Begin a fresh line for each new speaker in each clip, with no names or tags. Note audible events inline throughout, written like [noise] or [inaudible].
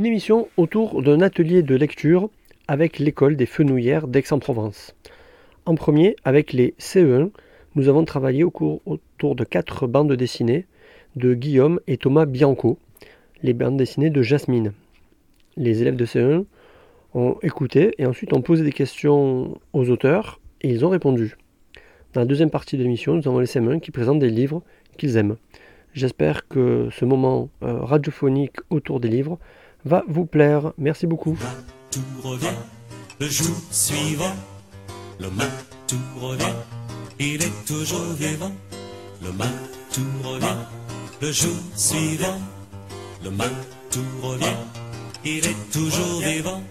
Une émission autour d'un atelier de lecture avec l'école des Fenouillères d'Aix-en-Provence. En premier, avec les CE1, nous avons travaillé autour de quatre bandes dessinées de Guillaume et Thomas Bianco, les bandes dessinées de Jasmine. Les élèves de CE1 ont écouté et ensuite ont posé des questions aux auteurs et ils ont répondu. Dans la deuxième partie de l'émission, nous avons les CM1 qui présentent des livres qu'ils aiment. J'espère que ce moment euh, radiophonique autour des livres va vous plaire. Merci beaucoup.
Tout revient le jour suivant. Le tout revient, il est toujours vivant. Le tout revient le jour suivant. Le tout revient, il est toujours vivant.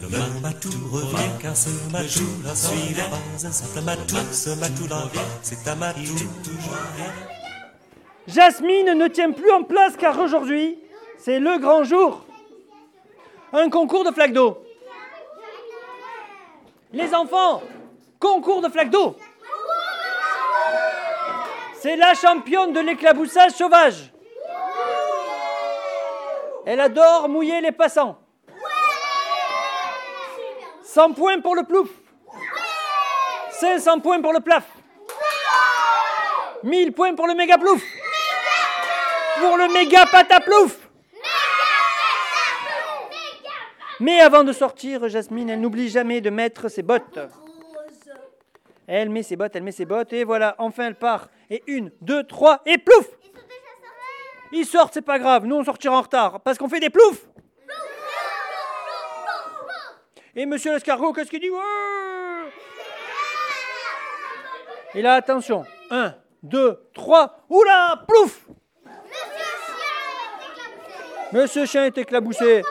Le matou revient car ce matou la suivant. Pas un simple matou, ce matou là, c'est un matou toujours vivant.
Jasmine ne tient plus en place car aujourd'hui, c'est le grand jour. Un concours de flaques d'eau. Les enfants, concours de flaques d'eau. C'est la championne de l'éclaboussage sauvage. Elle adore mouiller les passants. 100 points pour le plouf. 500 points pour le plaf. 1000 points pour le méga plouf pour le méga pataplouf Mais avant de sortir, Jasmine, elle n'oublie jamais de mettre ses bottes. Elle met ses bottes, elle met ses bottes, et voilà, enfin elle part. Et une, deux, trois, et plouf Ils sortent, c'est pas grave, nous on sortira en retard, parce qu'on fait des ploufs Et monsieur l'escargot, qu'est-ce qu'il dit? Et là, attention, un, deux, trois, oula, plouf Monsieur Chien est éclaboussé.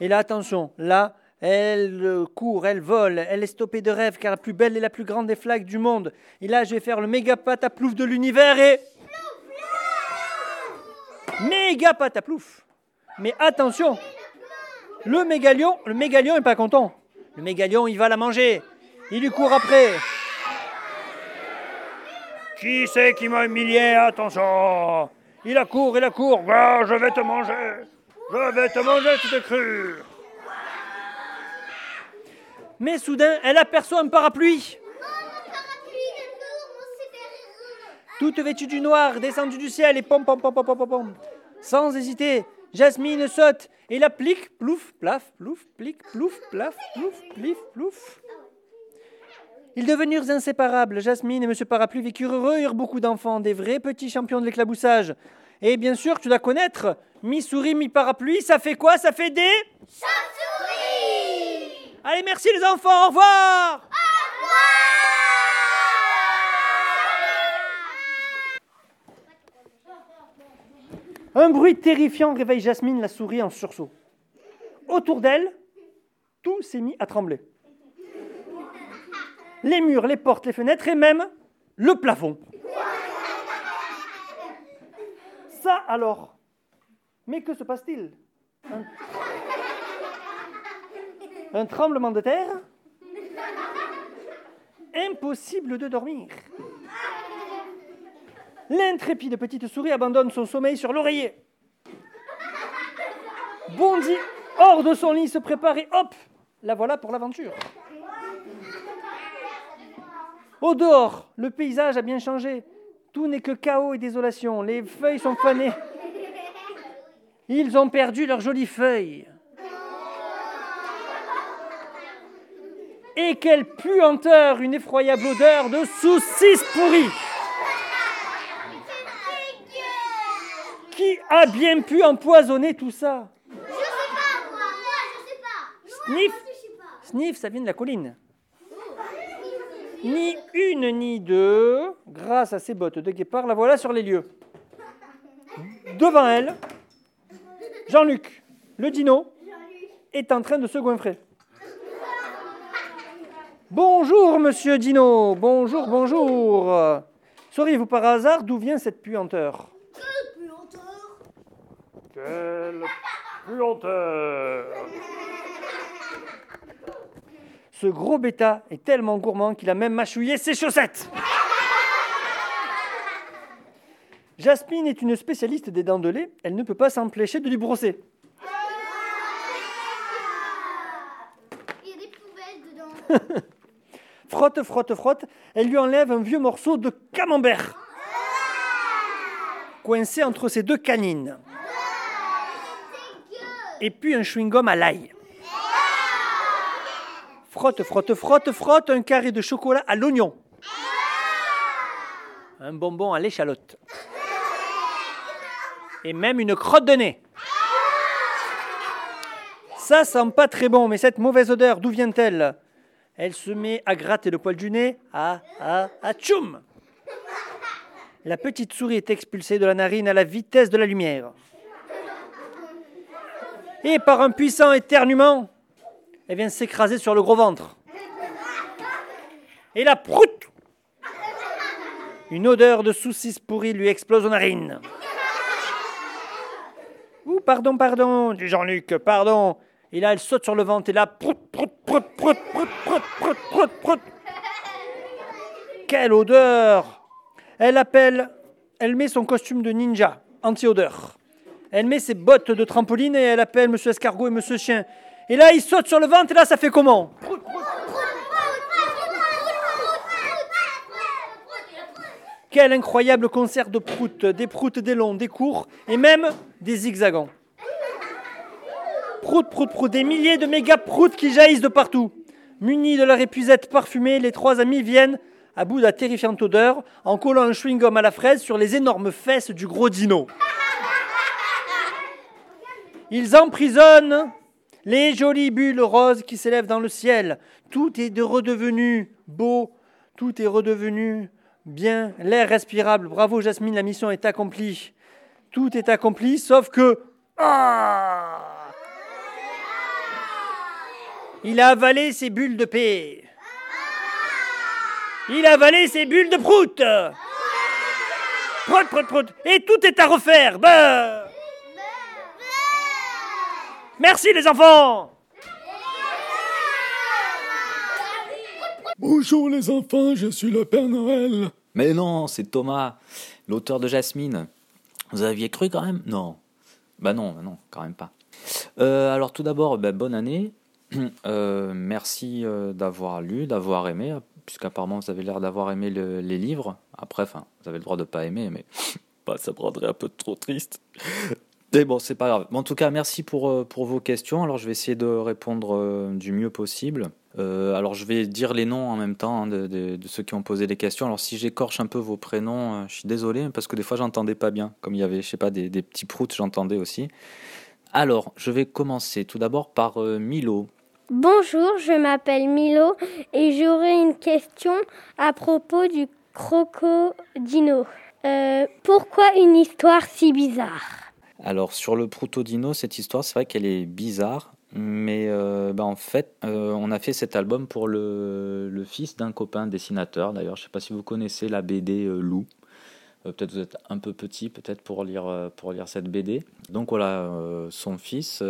Et là, attention, là, elle court, elle vole, elle est stoppée de rêve car la plus belle et la plus grande des flaques du monde. Et là, je vais faire le méga pataplouf de l'univers et. Méga pataplouf. Mais attention, le mégalion, le mégalion est pas content. Le mégalion, il va la manger. Il lui court après. Qui c'est qui m'a humilié? Attention Il a court, il a court. je vais te manger. Je vais te manger, tu te cru Mais soudain, elle aperçoit un parapluie. Toute vêtue du noir, descendue du ciel et pom pom pom pom pom pom. Sans hésiter, Jasmine saute et la plique, plouf, plaf, plouf, plique, plouf, plaf, plouf, plif, plouf. Ils devenurent inséparables. Jasmine et Monsieur Parapluie vécurent heureux, eurent beaucoup d'enfants, des vrais petits champions de l'éclaboussage. Et bien sûr, tu dois connaître, mi-souris, mi-parapluie, ça fait quoi? Ça fait des...
Chauves-souris
Allez, merci les enfants, au revoir
Au revoir
Un bruit terrifiant réveille Jasmine, la souris, en sursaut. Autour d'elle, tout s'est mis à trembler. Les murs, les portes, les fenêtres et même le plafond. Ça alors? Mais que se passe-t-il? Un... un tremblement de terre? Impossible de dormir. L'intrépide petite souris abandonne son sommeil sur l'oreiller. Bondit hors de son lit, se prépare et hop La voilà pour l'aventure. Au dehors, le paysage a bien changé. Tout n'est que chaos et désolation. Les feuilles sont fanées. Ils ont perdu leurs jolies feuilles. Et quelle puanteur, une effroyable odeur de saucisses pourries. Qui a bien pu empoisonner tout ça?
Je sais pas, moi, moi, je sais pas.
Sniff,
Je sais pas.
sniff, ça vient de la colline. Ni une ni deux, grâce à ses bottes de guépard, la voilà sur les lieux. Devant elle, Jean-Luc, le dino, est en train de se goinfrer. Bonjour, monsieur Dino. Bonjour, bonjour. Sauriez-vous par hasard d'où vient cette puanteur? Quelle puanteur? Ce gros bêta est tellement gourmand qu'il a même mâchouillé ses chaussettes. Jasmine est une spécialiste des dents de lait, elle ne peut pas s'empêcher de lui brosser. [laughs] Frotte, frotte, frotte, elle lui enlève un vieux morceau de camembert. coincé entre ses deux canines. Et puis un chewing-gum à l'ail. Frotte, frotte, frotte, frotte, un carré de chocolat à l'oignon. Un bonbon à l'échalote. Et même une crotte de nez. Ça sent pas très bon, mais cette mauvaise odeur, d'où vient-elle? Elle se met à gratter le poil du nez. Ah, ah, ah, tchoum La petite souris est expulsée de la narine à la vitesse de la lumière. Et par un puissant éternuement, elle vient s'écraser sur le gros ventre. Et la prout Une odeur de saucisse pourrie lui explose aux narines. Ouh, pardon, pardon, dit Jean-Luc, pardon. Et là, elle saute sur le ventre et là, prout, prout, prout, prout, prout, prout, prout, prout, prout. Quelle odeur Elle appelle, elle met son costume de ninja, anti-odeur. Elle met ses bottes de trampoline et elle appelle Monsieur Escargot et Monsieur Chien. Et là, il saute sur le ventre et là, ça fait comment Quel incroyable concert de proutes, des proutes, des longs, des courts et même des zigzagants. Prout, prout, prout, des milliers de méga proutes qui jaillissent de partout. Munis de leur épuisette parfumée, les trois amis viennent, à bout de la terrifiante odeur, en collant un chewing-gum à la fraise sur les énormes fesses du gros dino. Ils emprisonnent les jolies bulles roses qui s'élèvent dans le ciel. Tout est de redevenu beau, tout est redevenu bien, l'air respirable. Bravo Jasmine, la mission est accomplie. Tout est accompli, sauf que... Ah Il a avalé ses bulles de paix. Il a avalé ses bulles de prout. Prout, prout, prout. Et tout est à refaire. Bah. Merci les enfants
Bonjour les enfants, je suis le Père Noël.
Mais non, c'est Thomas, l'auteur de Jasmine. Vous aviez cru quand même? Non. Bah non, bah non, quand même pas. Euh, alors tout d'abord, bah, bonne année. [clears throat] Euh, merci euh, d'avoir lu, d'avoir aimé, puisqu'apparemment vous avez l'air d'avoir aimé le- les livres. Après, enfin, vous avez le droit de pas aimer, mais [sniffs] bah, ça me rendrait un peu trop triste. Bon, c'est pas grave. En tout cas, merci pour, euh, pour vos questions. Alors, je vais essayer de répondre euh, du mieux possible. Euh, alors, je vais dire les noms en même temps hein, de, ceux qui ont posé des questions. Alors, si j'écorche un peu vos prénoms, je suis désolé parce que des fois, j'entendais pas bien. Comme il y avait, je sais pas, des, petits proutes, j'entendais aussi. Alors, je vais commencer tout d'abord par Milo.
Bonjour, je m'appelle Milo et j'aurais une question à propos du crocodino. Pourquoi une histoire si bizarre?
Alors sur le Proutodino, cette histoire, c'est vrai qu'elle est bizarre, mais euh, bah, en fait, euh, on a fait cet album pour le, fils d'un copain dessinateur. D'ailleurs, je ne sais pas si vous connaissez la BD euh, Lou. Euh, peut-être vous êtes un peu petit, peut-être pour lire pour lire cette BD. Donc voilà, son fils,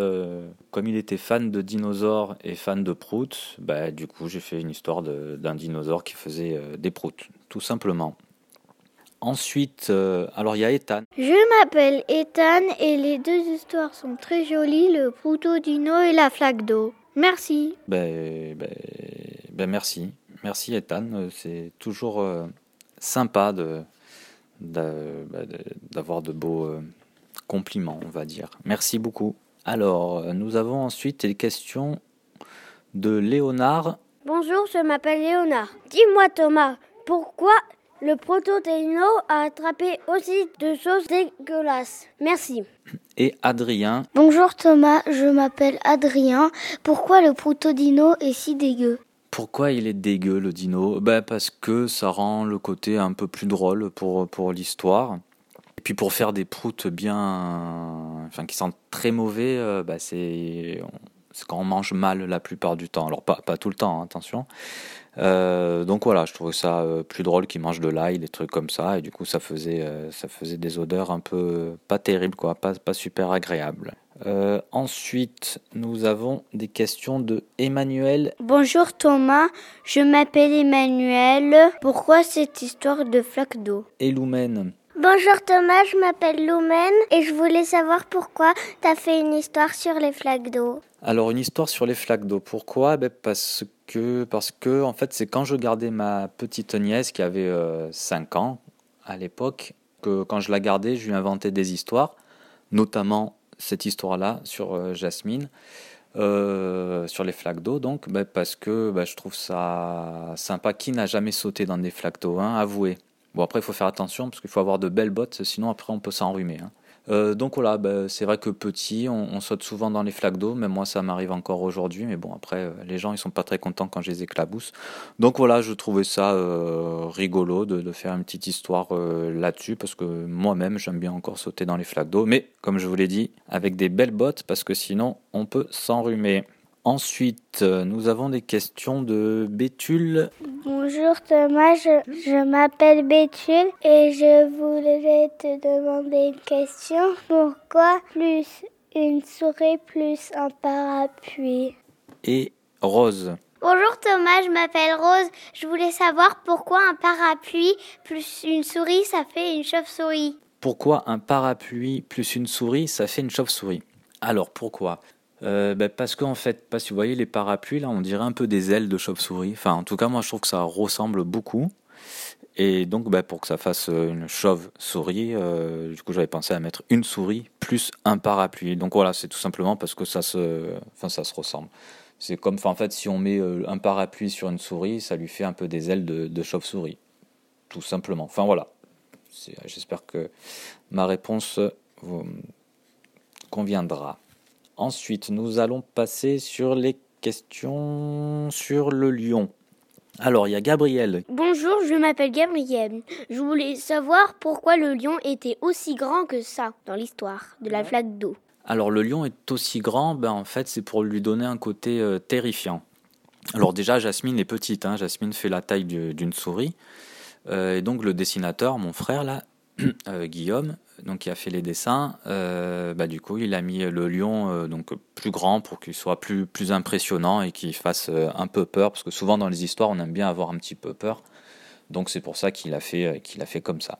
comme il était fan de dinosaures et fan de proutes, bah, du coup j'ai fait une histoire d'un dinosaure qui faisait des proutes, tout simplement. Ensuite, euh, alors il y a Ethan.
Je m'appelle Ethan et les deux histoires sont très jolies, le Proutodino et la flaque d'eau. Merci.
Ben, ben, ben merci. Merci Ethan. Euh, C'est toujours euh, sympa de, de- ben, de- d'avoir de beaux euh, compliments, on va dire. Merci beaucoup. Alors, nous avons ensuite les questions de Léonard.
Bonjour, je m'appelle Léonard. Dis-moi Thomas, pourquoi le Protodino a attrapé aussi de choses dégueulasses Merci.
et Adrien.
Bonjour Thomas, je m'appelle Adrien. Pourquoi le Protodino est si dégueu?
Pourquoi il est dégueu le dino? Ben Parce que ça rend le côté un peu plus drôle pour, pour l'histoire. Et puis pour faire des proutes bien. Enfin, qui sentent très mauvais, euh, ben c'est c'est quand on mange mal la plupart du temps. Alors, pas, pas tout le temps, hein, attention. Euh, donc voilà, je trouvais ça euh, plus drôle qu'ils mangent de l'ail, des trucs comme ça. Et du coup, ça faisait, euh, ça faisait des odeurs un peu pas terribles, quoi, pas, pas super agréables. Ensuite, nous avons des questions de Emmanuel
Bonjour Thomas, je m'appelle Emmanuel. Pourquoi cette histoire de flaque d'eau?
Eloumen.
Bonjour Thomas, je m'appelle Loumen et je voulais savoir pourquoi tu as fait une histoire sur les flaques d'eau.
Alors une histoire sur les flaques d'eau. Pourquoi? Ben, Parce que parce que en fait c'est quand je gardais ma petite nièce qui avait 5 ans à l'époque que quand je la gardais, je lui inventais des histoires, notamment cette histoire-là sur euh, Jasmine. Euh, sur les flaques d'eau, donc, ben, parce que ben, je trouve ça sympa. Qui n'a jamais sauté dans des flaques d'eau hein, Avouez. Bon, après, il faut faire attention parce qu'il faut avoir de belles bottes, sinon, après, on peut s'enrhumer. Hein. Euh, donc voilà, bah, c'est vrai que petit, on, saute souvent dans les flaques d'eau. Même moi, ça m'arrive encore aujourd'hui. Mais bon, après, euh, les gens, ils sont pas très contents quand je les éclabousse. Donc voilà, je trouvais ça euh, rigolo de, de, faire une petite histoire là-dessus parce que moi-même, j'aime bien encore sauter dans les flaques d'eau. Mais comme je vous l'ai dit, avec des belles bottes parce que sinon, on peut s'enrhumer. Ensuite, nous avons des questions de Béthule.
Bonjour Thomas, je, m'appelle Béthule et je voulais te demander une question. Pourquoi plus une souris plus un parapluie?
Et Rose.
Bonjour Thomas, je m'appelle Rose. Je voulais savoir pourquoi un parapluie plus une souris, ça fait une chauve-souris.
Pourquoi un parapluie plus une souris, ça fait une chauve-souris? Alors pourquoi? Euh, ben, parce qu'en fait, si vous voyez les parapluies là, on dirait un peu des ailes de chauve-souris. Enfin, en tout cas, moi je trouve que ça ressemble beaucoup. Et donc, ben, pour que ça fasse euh, une chauve-souris, euh, du coup, j'avais pensé à mettre une souris plus un parapluie. Donc voilà, c'est tout simplement parce que ça se, enfin, ça se ressemble. C'est comme, en fait, si on met un parapluie sur une souris, ça lui fait un peu des ailes de, de chauve-souris, tout simplement. Enfin voilà. J'espère que ma réponse vous conviendra. Ensuite, nous allons passer sur les questions sur le lion. Alors, il y a Gabriel.
Bonjour, je m'appelle Gabriel. Je voulais savoir pourquoi le lion était aussi grand que ça dans l'histoire de la flaque d'eau.
Alors, le lion est aussi grand, ben, en fait, c'est pour lui donner un côté euh, terrifiant. Alors, déjà, Jasmine est petite. Hein. Jasmine fait la taille d'une souris. Euh, et donc, le dessinateur, mon frère, là, [clears throat] euh, Guillaume, donc qui a fait les dessins, euh, bah, du coup il a mis le lion euh, donc plus grand pour qu'il soit plus plus impressionnant et qu'il fasse un peu peur parce que souvent dans les histoires on aime bien avoir un petit peu peur. Donc c'est pour ça qu'il a fait qu'il a fait comme ça.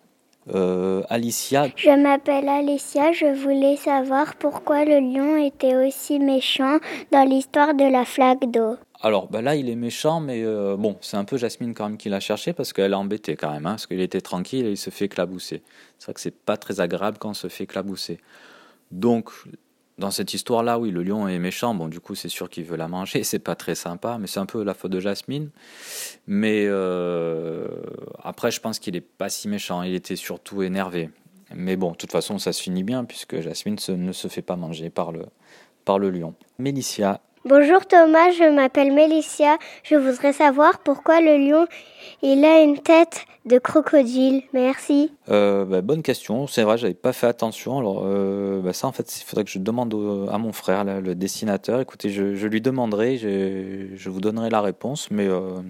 Alicia.
Je m'appelle Alicia, je voulais savoir pourquoi le lion était aussi méchant dans l'histoire de la flaque d'eau.
Alors bah là, il est méchant, mais euh, bon, c'est un peu Jasmine quand même qui l'a cherché parce qu'elle a embêté quand même, hein, parce qu'il était tranquille et il se fait éclabousser. C'est vrai que c'est pas très agréable quand on se fait éclabousser. Donc, dans cette histoire-là, oui, le lion est méchant. Bon, du coup, c'est sûr qu'il veut la manger. [laughs] C'est pas très sympa, mais c'est un peu la faute de Jasmine. Mais euh, après, je pense qu'il est pas si méchant. Il était surtout énervé. Mais bon, de toute façon, ça se finit bien puisque Jasmine ne se fait pas manger par le, par le lion. Mélicia
Bonjour Thomas, je m'appelle Mélicia. Je voudrais savoir pourquoi le lion il a une tête de crocodile. Merci.
Euh, bah, bonne question. C'est vrai, j'avais pas fait attention. Alors euh, bah, ça, en fait, il faudrait que je demande à mon frère, le dessinateur. Écoutez, je, lui demanderai, je, vous donnerai la réponse, mais euh,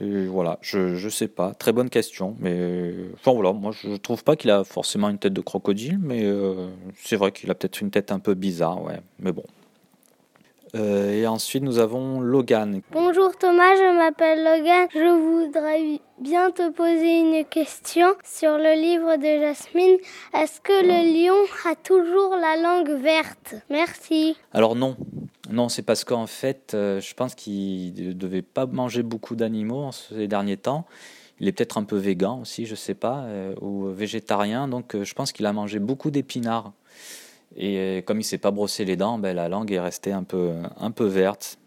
voilà, je je sais pas. Très bonne question, mais enfin voilà, moi je trouve pas qu'il a forcément une tête de crocodile, mais c'est vrai qu'il a peut-être une tête un peu bizarre, ouais. Mais bon, euh, et ensuite, nous avons Logan.
Bonjour Thomas, je m'appelle Logan. Je voudrais bien te poser une question sur le livre de Jasmine. Est-ce que le lion a toujours la langue verte? Merci.
Alors non. Non, c'est parce qu'en fait, euh, je pense qu'il ne devait pas manger beaucoup d'animaux ces derniers temps. Il est peut-être un peu végan aussi, je sais pas, euh, ou végétarien. Donc, je pense qu'il a mangé beaucoup d'épinards. Et euh, comme il s'est pas brossé les dents, ben, la langue est restée un peu, un peu verte.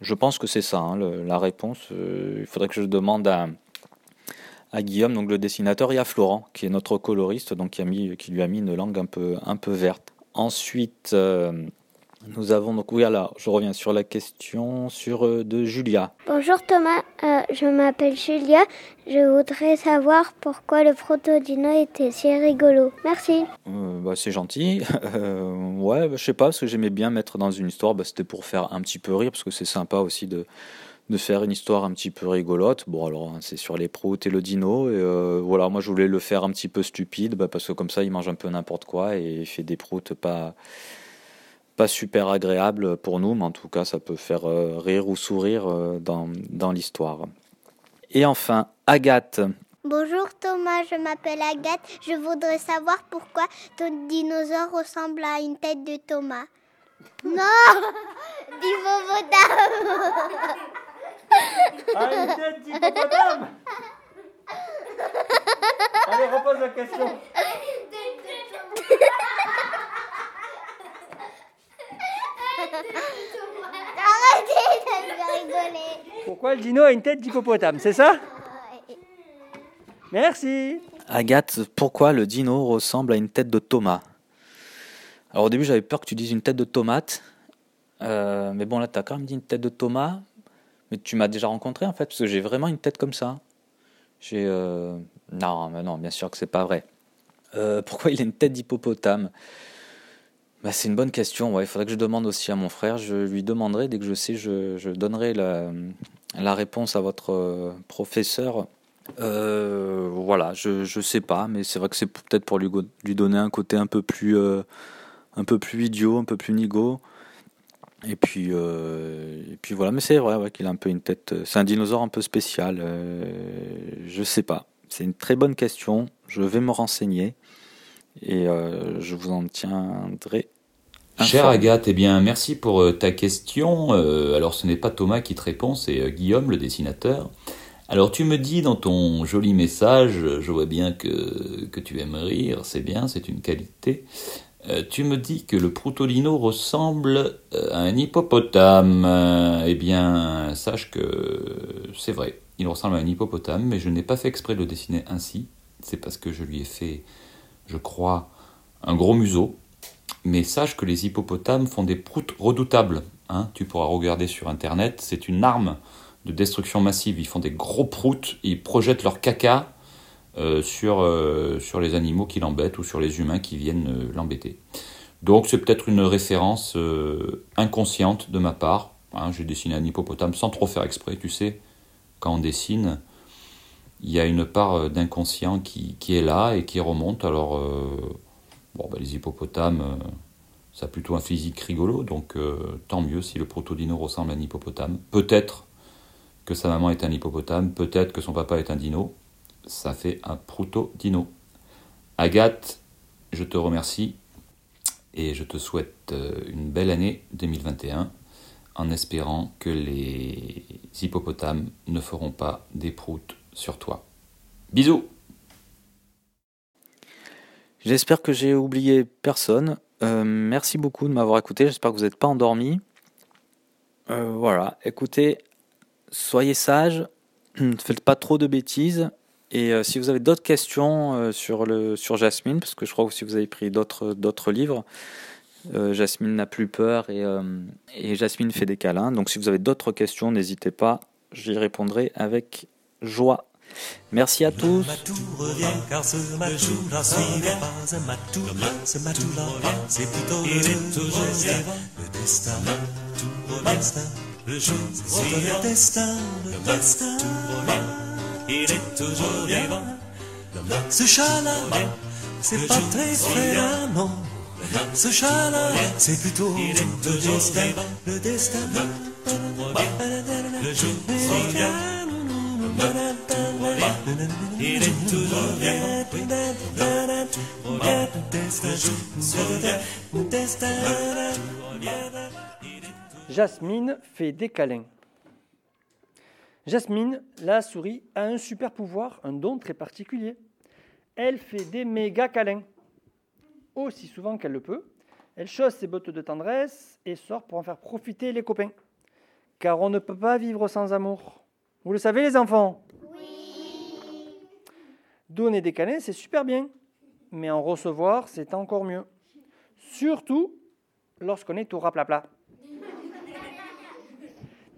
Je pense que c'est ça, hein, la réponse. Euh, il faudrait que je demande à, à Guillaume, donc le dessinateur, et à Florent, qui est notre coloriste, donc qui, a mis, qui lui a mis une langue un peu, un peu verte. Ensuite, euh, nous avons donc, oui, alors, je reviens sur la question sur, euh, de Julia.
Bonjour Thomas, euh, je m'appelle Julia. Je voudrais savoir pourquoi le protodino était si rigolo. Merci.
Euh, bah, c'est gentil. [laughs] ouais, bah, je sais pas, parce que j'aimais bien mettre dans une histoire, bah, c'était pour faire un petit peu rire, parce que c'est sympa aussi de, de faire une histoire un petit peu rigolote. Bon, alors, hein, c'est sur les proutes et le dino. Et voilà, moi, je voulais le faire un petit peu stupide, bah, parce que comme ça, il mange un peu n'importe quoi et il fait des proutes pas pas super agréable pour nous, mais en tout cas, ça peut faire euh, rire ou sourire euh, dans, dans l'histoire. Et enfin, Agathe.
Bonjour Thomas, je m'appelle Agathe. Je voudrais savoir pourquoi ton dinosaure ressemble à une tête de Thomas. Non [laughs] D'hippopotame
Ah, une tête d'hippopotame [laughs] Allez, repose la question.
Arrêtez de me rigoler
Pourquoi le dino a une tête d'hippopotame, c'est ça? Merci.
Agathe, pourquoi le dino ressemble à une tête de Thomas Alors au début j'avais peur que tu dises une tête de tomate, Euh, mais bon là tu as quand même dit une tête de Thomas, mais tu m'as déjà rencontré en fait, parce que j'ai vraiment une tête comme ça. J'ai... euh, Non, mais non, bien sûr que c'est pas vrai. Euh, pourquoi il a une tête d'hippopotame? Bah, C'est une bonne question, ouais, il faudrait que je demande aussi à mon frère, je lui demanderai, dès que je sais, je, donnerai la, réponse à votre euh, professeur. Euh, voilà, je, je sais pas, mais c'est vrai que c'est peut-être pour lui, donner un côté un peu plus euh, un peu plus idiot, un peu plus nigo. Et puis puis voilà, mais c'est vrai ouais, qu'il a un peu une tête. C'est un dinosaure un peu spécial. je sais pas. C'est une très bonne question. Je vais me renseigner et je vous en tiendrai.
Chère. Agathe, eh bien, merci pour euh, ta question. Euh, alors, ce n'est pas Thomas qui te répond, c'est euh, Guillaume, le dessinateur. Alors, tu me dis dans ton joli message, je vois bien que, que tu aimes rire, c'est bien, c'est une qualité. Tu me dis que le Proutolino ressemble à un hippopotame. Eh bien, sache que c'est vrai, il ressemble à un hippopotame, mais je n'ai pas fait exprès de le dessiner ainsi. C'est parce que je lui ai fait, je crois, un gros museau. Mais sache que les hippopotames font des proutes redoutables. hein. tu pourras regarder sur internet, c'est une arme de destruction massive. Ils font des gros proutes, ils projettent leur caca euh, sur, euh, sur les animaux qui l'embêtent ou sur les humains qui viennent euh, l'embêter. Donc c'est peut-être une référence inconsciente de ma part. hein. J'ai dessiné un hippopotame sans trop faire exprès, tu sais. Quand on dessine, il y a une part d'inconscient qui, qui est là et qui remonte. Alors, bon, ben, les hippopotames, euh, ça a plutôt un physique rigolo, donc euh, tant mieux si le protodino ressemble à un hippopotame. Peut-être que sa maman est un hippopotame, peut-être que son papa est un dino. Ça fait un proto-dino. Agathe, je te remercie et je te souhaite euh, une belle année 2021 en espérant que les hippopotames ne feront pas des proutes sur toi. Bisous
J'espère que j'ai oublié personne. Euh, merci beaucoup de m'avoir écouté. J'espère que vous n'êtes pas endormis. Euh, voilà, écoutez, soyez sages, ne [clears throat] faites pas trop de bêtises. Et euh, si vous avez d'autres questions sur, le, sur Jasmine, parce que je crois que si vous avez pris d'autres livres, Jasmine n'a plus peur et, et Jasmine fait des câlins. Donc si vous avez d'autres questions, n'hésitez pas, j'y répondrai avec joie. Merci à tous.
Matou revient, car ce matou-là suivait pas un matou. Ce matou-là, c'est plutôt il est toujours vivant. Le destin, tout revient, le jour. Le destin, le destin, il est toujours vivant. Ce chat-là, c'est pas très non. Ce chat-là, c'est plutôt le destin, le destin, le jour.
Jasmine fait des câlins. Jasmine, la souris, a un super pouvoir, un don très particulier. Elle fait des méga câlins. Aussi souvent qu'elle le peut, elle chausse ses bottes de tendresse et sort pour en faire profiter les copains. Car on ne peut pas vivre sans amour. Vous le savez les enfants Donner des câlins, c'est super bien. Mais en recevoir, c'est encore mieux. Surtout lorsqu'on est au raplapla. [laughs]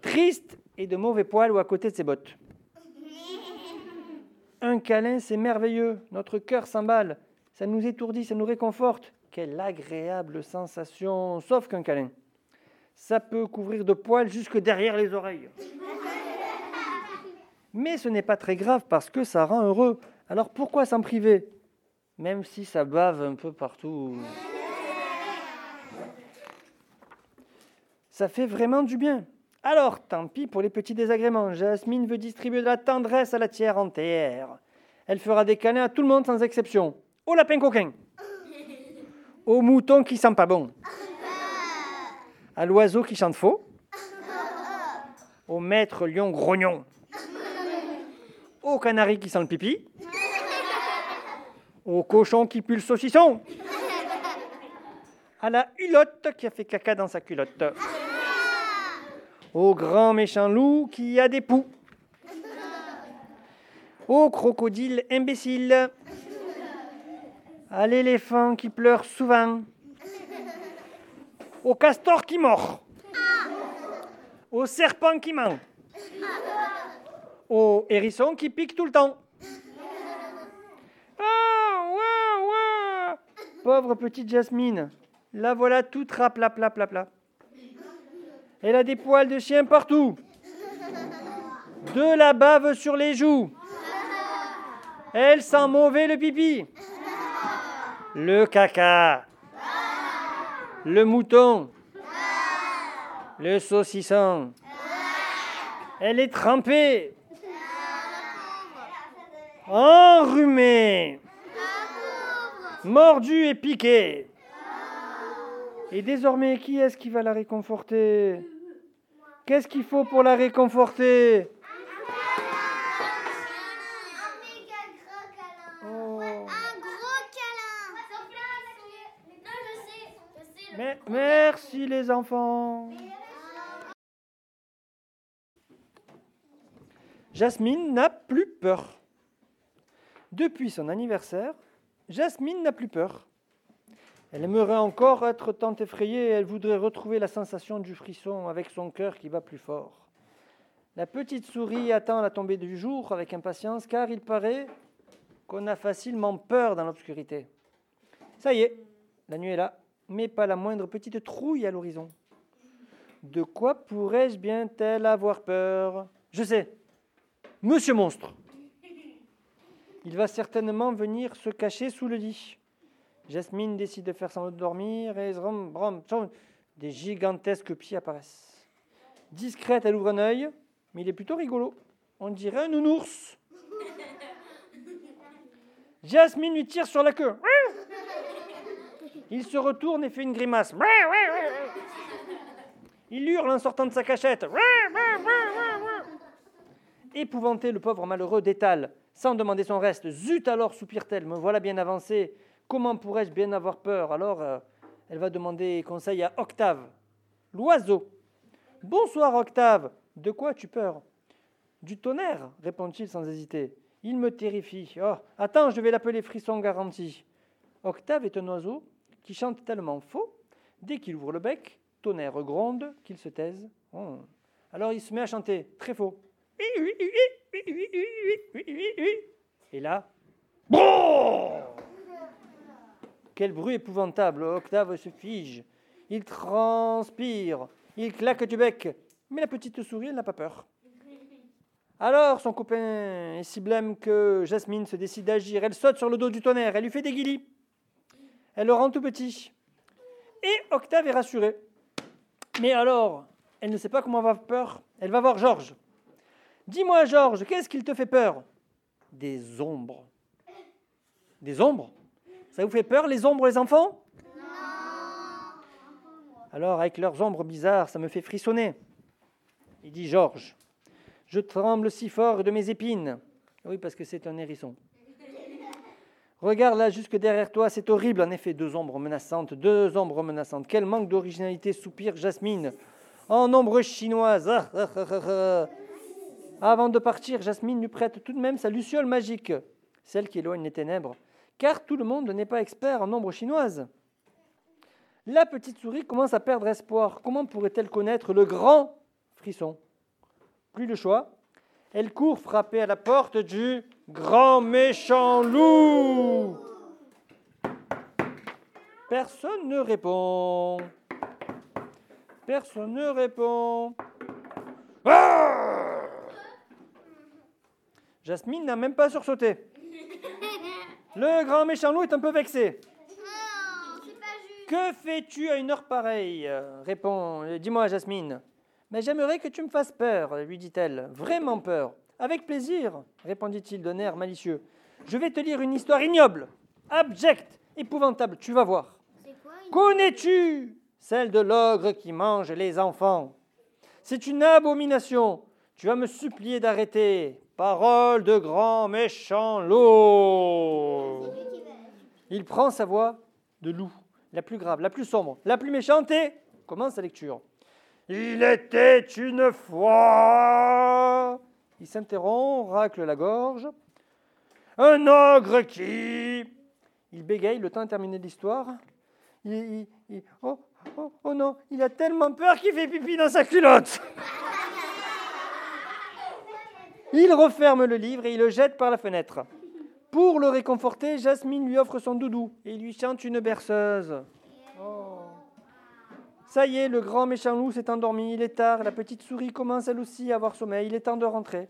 Triste et de mauvais poils ou à côté de ses bottes. Un câlin, c'est merveilleux. Notre cœur s'emballe. Ça nous étourdit, ça nous réconforte. Quelle agréable sensation. Sauf qu'un câlin, ça peut couvrir de poils jusque derrière les oreilles. [laughs] Mais ce n'est pas très grave parce que ça rend heureux. Alors pourquoi s'en priver? Même si ça bave un peu partout. Ça fait vraiment du bien. Alors, tant pis pour les petits désagréments. Jasmine veut distribuer de la tendresse à la tière entière. Elle fera des câlins à tout le monde sans exception. Au lapin coquin. Au mouton qui sent pas bon. À l'oiseau qui chante faux. Au maître lion grognon. Au canari qui sent le pipi. Au cochon qui pue le saucisson. À la hulotte qui a fait caca dans sa culotte. Au grand méchant loup qui a des poux. Au crocodile imbécile. À l'éléphant qui pleure souvent. Au castor qui mord. Au serpent qui ment. Au hérisson qui pique tout le temps. Ah. Pauvre petite Jasmine. La voilà toute rapla, pla, pla, pla. Elle a des poils de chien partout. De la bave sur les joues. Elle sent mauvais le pipi. Le caca. Le mouton. Le saucisson. Elle est trempée. Enrhumée. Mordue et piquée. Et désormais, qui est-ce qui va la réconforter? Qu'est-ce qu'il faut pour la réconforter? Oh. Merci les enfants. Jasmine n'a plus peur. Depuis son anniversaire, Jasmine n'a plus peur. Elle aimerait encore être tant effrayée et elle voudrait retrouver la sensation du frisson avec son cœur qui bat plus fort. La petite souris attend la tombée du jour avec impatience car il paraît qu'on a facilement peur dans l'obscurité. Ça y est, la nuit est là, mais pas la moindre petite trouille à l'horizon. De quoi pourrais-je bien-elle avoir peur? Je sais, Monsieur Monstre. Il va certainement venir se cacher sous le lit. Jasmine décide de faire semblant de dormir et zrom, brom, tchom, des gigantesques pieds apparaissent. Discrète, elle ouvre un œil, mais il est plutôt rigolo. On dirait un nounours. [laughs] Jasmine lui tire sur la queue. Il se retourne et fait une grimace. Il hurle en sortant de sa cachette. [laughs] Épouvanté, le pauvre malheureux détale, sans demander son reste. Zut alors, soupire-t-elle, me voilà bien avancée. Comment pourrais-je bien avoir peur? Alors, euh, elle va demander conseil à Octave, l'oiseau. Bonsoir, Octave. De quoi as-tu peur? Du tonnerre, répond-il sans hésiter. Il me terrifie. Oh, attends, je vais l'appeler Frisson Garanti. Octave est un oiseau qui chante tellement faux, dès qu'il ouvre le bec, tonnerre gronde, qu'il se taise. Oh. Alors il se met à chanter très faux. Et là, Quel bruit épouvantable Octave se fige. Il transpire. Il claque du bec. Mais la petite souris, elle n'a pas peur. Alors, son copain est si blême que Jasmine se décide d'agir. Elle saute sur le dos du tonnerre. Elle lui fait des guilis. Elle le rend tout petit. Et Octave est rassurée. Mais alors, elle ne sait pas comment avoir peur. Elle va voir Georges. Dis-moi, Georges, qu'est-ce qu'il te fait peur? Des ombres. Des ombres? Ça vous fait peur, les ombres, les enfants? Alors, avec leurs ombres bizarres, ça me fait frissonner. Il dit Georges, je tremble si fort de mes épines. Oui, parce que c'est un hérisson. Regarde là, jusque derrière toi, c'est horrible. En effet, deux ombres menaçantes, deux ombres menaçantes. Quel manque d'originalité, soupire Jasmine. En ombre chinoise. Ah, ah, ah, ah, ah. Avant de partir, Jasmine lui prête tout de même sa luciole magique, celle qui éloigne les ténèbres, car tout le monde n'est pas expert en ombre chinoise. La petite souris commence à perdre espoir. Comment pourrait-elle connaître le grand frisson? Plus de choix. Elle court frapper à la porte du grand méchant loup. Personne ne répond. Personne ne répond. Jasmine n'a même pas sursauté. [laughs] Le grand méchant loup est un peu vexé. Que fais-tu à une heure pareille? Répond, dis-moi Jasmine. Mais j'aimerais que tu me fasses peur, lui dit-elle. Vraiment peur. Avec plaisir, répondit-il d'un air malicieux. Je vais te lire une histoire ignoble, abjecte, épouvantable, tu vas voir. Connais-tu celle de l'ogre qui mange les enfants? C'est une abomination. Tu vas me supplier d'arrêter. Parole de grand méchant loup. Il prend sa voix de loup, la plus grave, la plus sombre, la plus méchante et commence sa lecture. Il était une fois. Il s'interrompt, racle la gorge. Un ogre qui. Il bégaye le temps de terminer l'histoire. Il, il- il- oh, oh, oh non, il a tellement peur qu'il fait pipi dans sa culotte. Il referme le livre et il le jette par la fenêtre. Pour le réconforter, Jasmine lui offre son doudou et lui chante une berceuse. Oh. Ça y est, le grand méchant loup s'est endormi, il est tard, la petite souris commence elle aussi à avoir sommeil, il est temps de rentrer.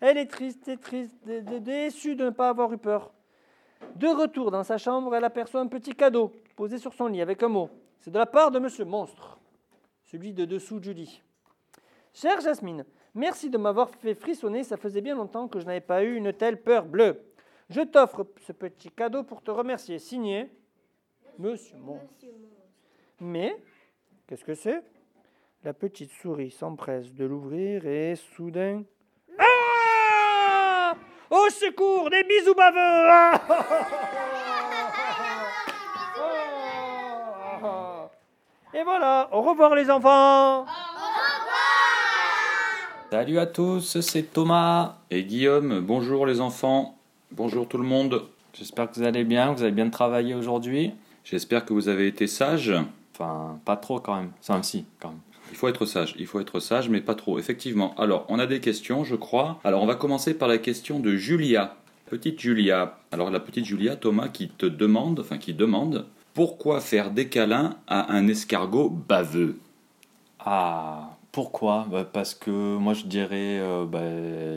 Elle est triste et triste, dé- dé- déçue de ne pas avoir eu peur. De retour dans sa chambre, elle aperçoit un petit cadeau posé sur son lit avec un mot. C'est de la part de Monsieur Monstre, celui de dessous Julie. Chère Jasmine, merci de m'avoir fait frissonner, ça faisait bien longtemps que je n'avais pas eu une telle peur bleue. Je t'offre ce petit cadeau pour te remercier. Signé Monsieur Monstre. Mais, qu'est-ce que c'est? La petite souris s'empresse de l'ouvrir et soudain... Ah! Au secours, des bisous baveux. Ah! [laughs] Et voilà, au revoir les enfants
Salut à tous, c'est Thomas.
Et Guillaume, bonjour les enfants, bonjour tout le monde.
J'espère que vous allez bien, que vous avez bien travaillé aujourd'hui.
J'espère que vous avez été sages.
Enfin, pas trop quand même. Enfin, si, quand même.
Il faut être sage, il faut être sage, mais pas trop, effectivement. Alors, on a des questions, je crois. Alors, on va commencer par la question de Julia. Petite Julia. Alors, la petite Julia, Thomas, qui te demande, enfin, qui demande, pourquoi faire des câlins à un escargot baveux?
Ah, pourquoi? Bah, Parce que moi je dirais euh, bah,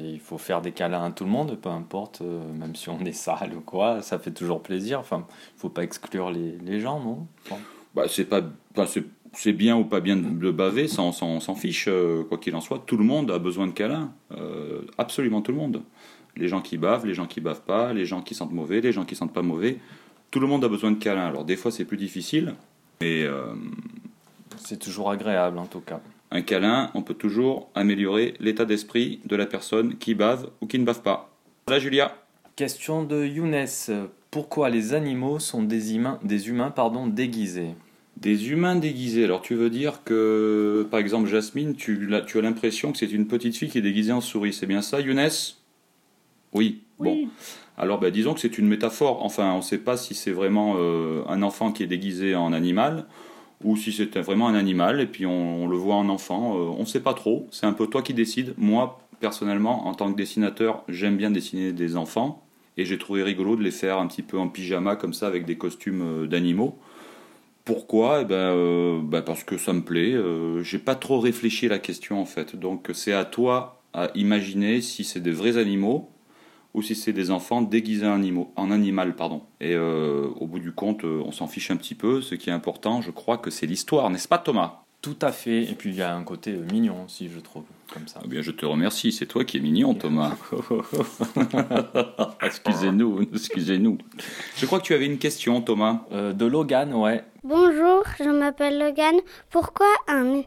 il faut faire des câlins à tout le monde, peu importe, euh, même si on est sale ou quoi, ça fait toujours plaisir. Enfin, il faut pas exclure les, les gens, non?
Bah, c'est pas, c'est, bien ou pas bien de de baver, ça on s'en fiche, euh, quoi qu'il en soit. Tout le monde a besoin de câlins, absolument tout le monde. Les gens qui bavent, les gens qui bavent pas, les gens qui sentent mauvais, les gens qui sentent pas mauvais. Tout le monde a besoin de câlins. Alors des fois c'est plus difficile, mais
C'est toujours agréable en tout cas.
Un câlin, on peut toujours améliorer l'état d'esprit de la personne qui bave ou qui ne bave pas. Voilà Julia.
Question de Younes. Pourquoi les animaux sont des humains, des humains pardon, déguisés?
Des humains déguisés. Alors tu veux dire que, par exemple, Jasmine, tu, l'as- tu as l'impression que c'est une petite fille qui est déguisée en souris. C'est bien ça, Younes? Oui. Bon. Alors ben, disons que c'est une métaphore. Enfin, on ne sait pas si c'est vraiment euh, un enfant qui est déguisé en animal ou si c'est vraiment un animal et puis on, on le voit en enfant. Euh, on ne sait pas trop. C'est un peu toi qui décides. Moi, personnellement, en tant que dessinateur, j'aime bien dessiner des enfants et j'ai trouvé rigolo de les faire un petit peu en pyjama comme ça avec des costumes euh, d'animaux. Pourquoi? Eh ben, euh, ben, parce que ça me plaît. Euh, j'ai pas trop réfléchi à la question en fait. Donc c'est à toi à imaginer si c'est des vrais animaux ou si c'est des enfants déguisés en, animaux, en animal. Pardon. Et euh, au bout du compte, euh, on s'en fiche un petit peu. Ce qui est important, je crois que c'est l'histoire, n'est-ce pas Thomas?
Tout à fait. Et puis il y a un côté euh, mignon aussi, je trouve, comme ça.
Eh bien, je te remercie. C'est toi qui es mignon, Thomas. [laughs] [laughs] excusez-nous, excusez-nous. Je crois que tu avais une question, Thomas.
Euh, de Logan, ouais.
Bonjour, je m'appelle Logan. Pourquoi un,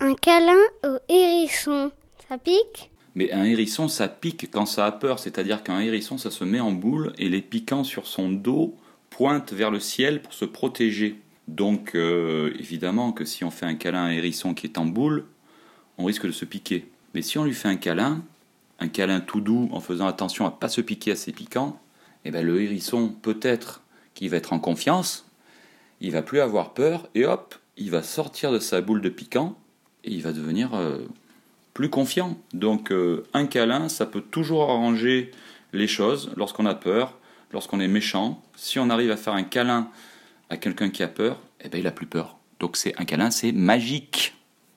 un câlin au hérisson? Ça pique?
Mais un hérisson, ça pique quand ça a peur, c'est-à-dire qu'un hérisson, ça se met en boule et les piquants sur son dos pointent vers le ciel pour se protéger. Donc, euh, évidemment que si on fait un câlin à un hérisson qui est en boule, on risque de se piquer. Mais si on lui fait un câlin, un câlin tout doux en faisant attention à pas se piquer à ses piquants, eh ben le hérisson, peut-être qu'il va être en confiance, il va plus avoir peur et hop, il va sortir de sa boule de piquant et il va devenir euh, plus confiant. Donc euh, un câlin, ça peut toujours arranger les choses lorsqu'on a peur, lorsqu'on est méchant. Si on arrive à faire un câlin à quelqu'un qui a peur, eh ben il a plus peur. Donc c'est un câlin, c'est magique.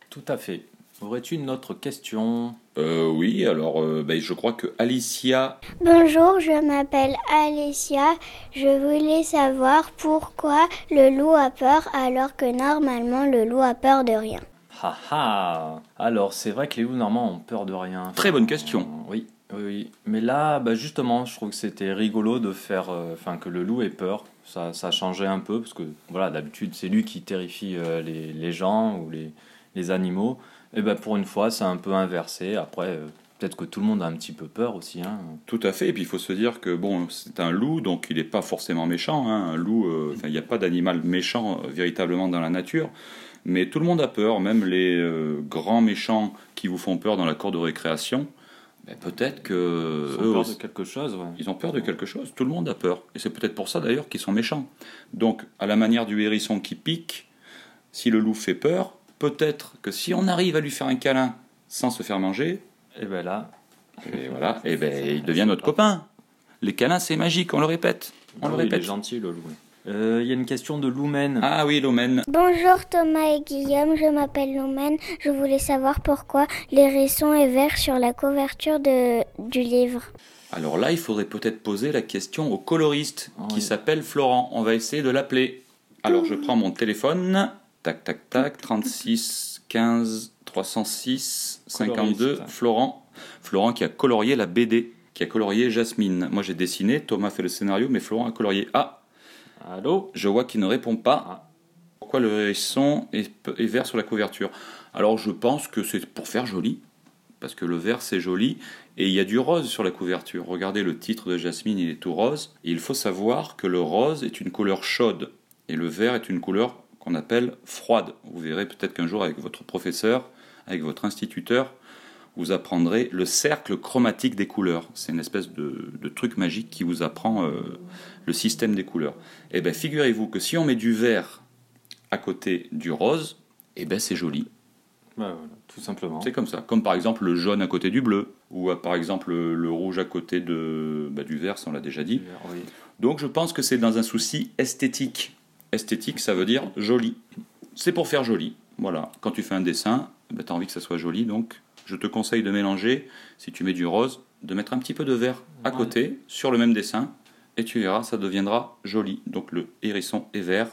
Tout à fait. Aurais-tu une autre question?
Euh, oui, alors euh, ben, je crois que Alicia,
Bonjour, je m'appelle Alicia. Je voulais savoir pourquoi le loup a peur alors que normalement le loup a peur de rien.
Ha ha Alors, c'est vrai que les loups normalement ont peur de rien.
Très bonne question.
Euh, oui. Oui, mais là, bah justement, je trouve que c'était rigolo de faire, euh, enfin que le loup ait peur. Ça, ça changeait un peu parce que voilà, d'habitude c'est lui qui terrifie euh, les, les gens ou les, les animaux. Et ben pour une fois, c'est un peu inversé. Après, euh, peut-être que tout le monde a un petit peu peur aussi. Hein.
Tout à fait. Et puis il faut se dire que bon, c'est un loup, donc il n'est pas forcément méchant. hein. Un loup, euh, enfin, il n'y a pas d'animal méchant euh, véritablement dans la nature. Mais tout le monde a peur, même les euh, grands méchants qui vous font peur dans la cour de récréation. ben, peut-être que
Ils ont
eux
peur de quelque chose, ouais.
ils ont peur de quelque chose. Tout le monde a peur. Et c'est peut-être pour ça d'ailleurs qu'ils sont méchants. Donc, à la manière du hérisson qui pique, si le loup fait peur, peut-être que si on arrive à lui faire un câlin sans se faire manger,
Et ben là,
et voilà, [laughs] et ben il devient notre copain. Les câlins, c'est magique, on le répète. On
ah
le
oui, il est
répète.
gentil le loup. Euh, Il y a une question de Loumen.
Ah oui, l'omène.
Bonjour Thomas et Guillaume, je m'appelle Lomène. Je voulais savoir pourquoi l'hérisson est vert sur la couverture de, du livre.
Alors là, il faudrait peut-être poser la question au coloriste qui
oui.
s'appelle Florent. On va essayer de l'appeler. Alors je prends mon téléphone. Tac, tac, tac. 36 15 306 52.
Coloriste.
Florent. Florent qui a colorié la BD, qui a colorié Jasmine. Moi j'ai dessiné, Thomas fait le scénario, mais Florent a colorié. Ah,
Allô
je vois qu'il ne répond pas.
Ah.
Pourquoi le hérisson est, est vert sur la couverture? Alors je pense que c'est pour faire joli, parce que le vert c'est joli, et il y a du rose sur la couverture. Regardez le titre de Jasmine, il est tout rose. Et il faut savoir que le rose est une couleur chaude, et le vert est une couleur qu'on appelle froide. Vous verrez peut-être qu'un jour avec votre professeur, avec votre instituteur, vous apprendrez le cercle chromatique des couleurs. C'est une espèce de, de truc magique qui vous apprend euh, le système des couleurs. Eh bien, figurez-vous que si on met du vert à côté du rose, eh ben c'est joli.
Bah, voilà, tout simplement.
C'est comme ça. Comme par exemple le jaune à côté du bleu, ou par exemple le, rouge à côté de, bah, du vert, ça on l'a déjà dit.
Oui.
Donc je pense que c'est dans un souci esthétique. Esthétique, ça veut dire joli. C'est pour faire joli. Voilà. Quand tu fais un dessin, tu as envie que ça soit joli, donc je te conseille de mélanger, si tu mets du rose, de mettre un petit peu de vert à
Ouais.
côté, sur le même dessin, et tu verras, ça deviendra joli. Donc le hérisson est vert,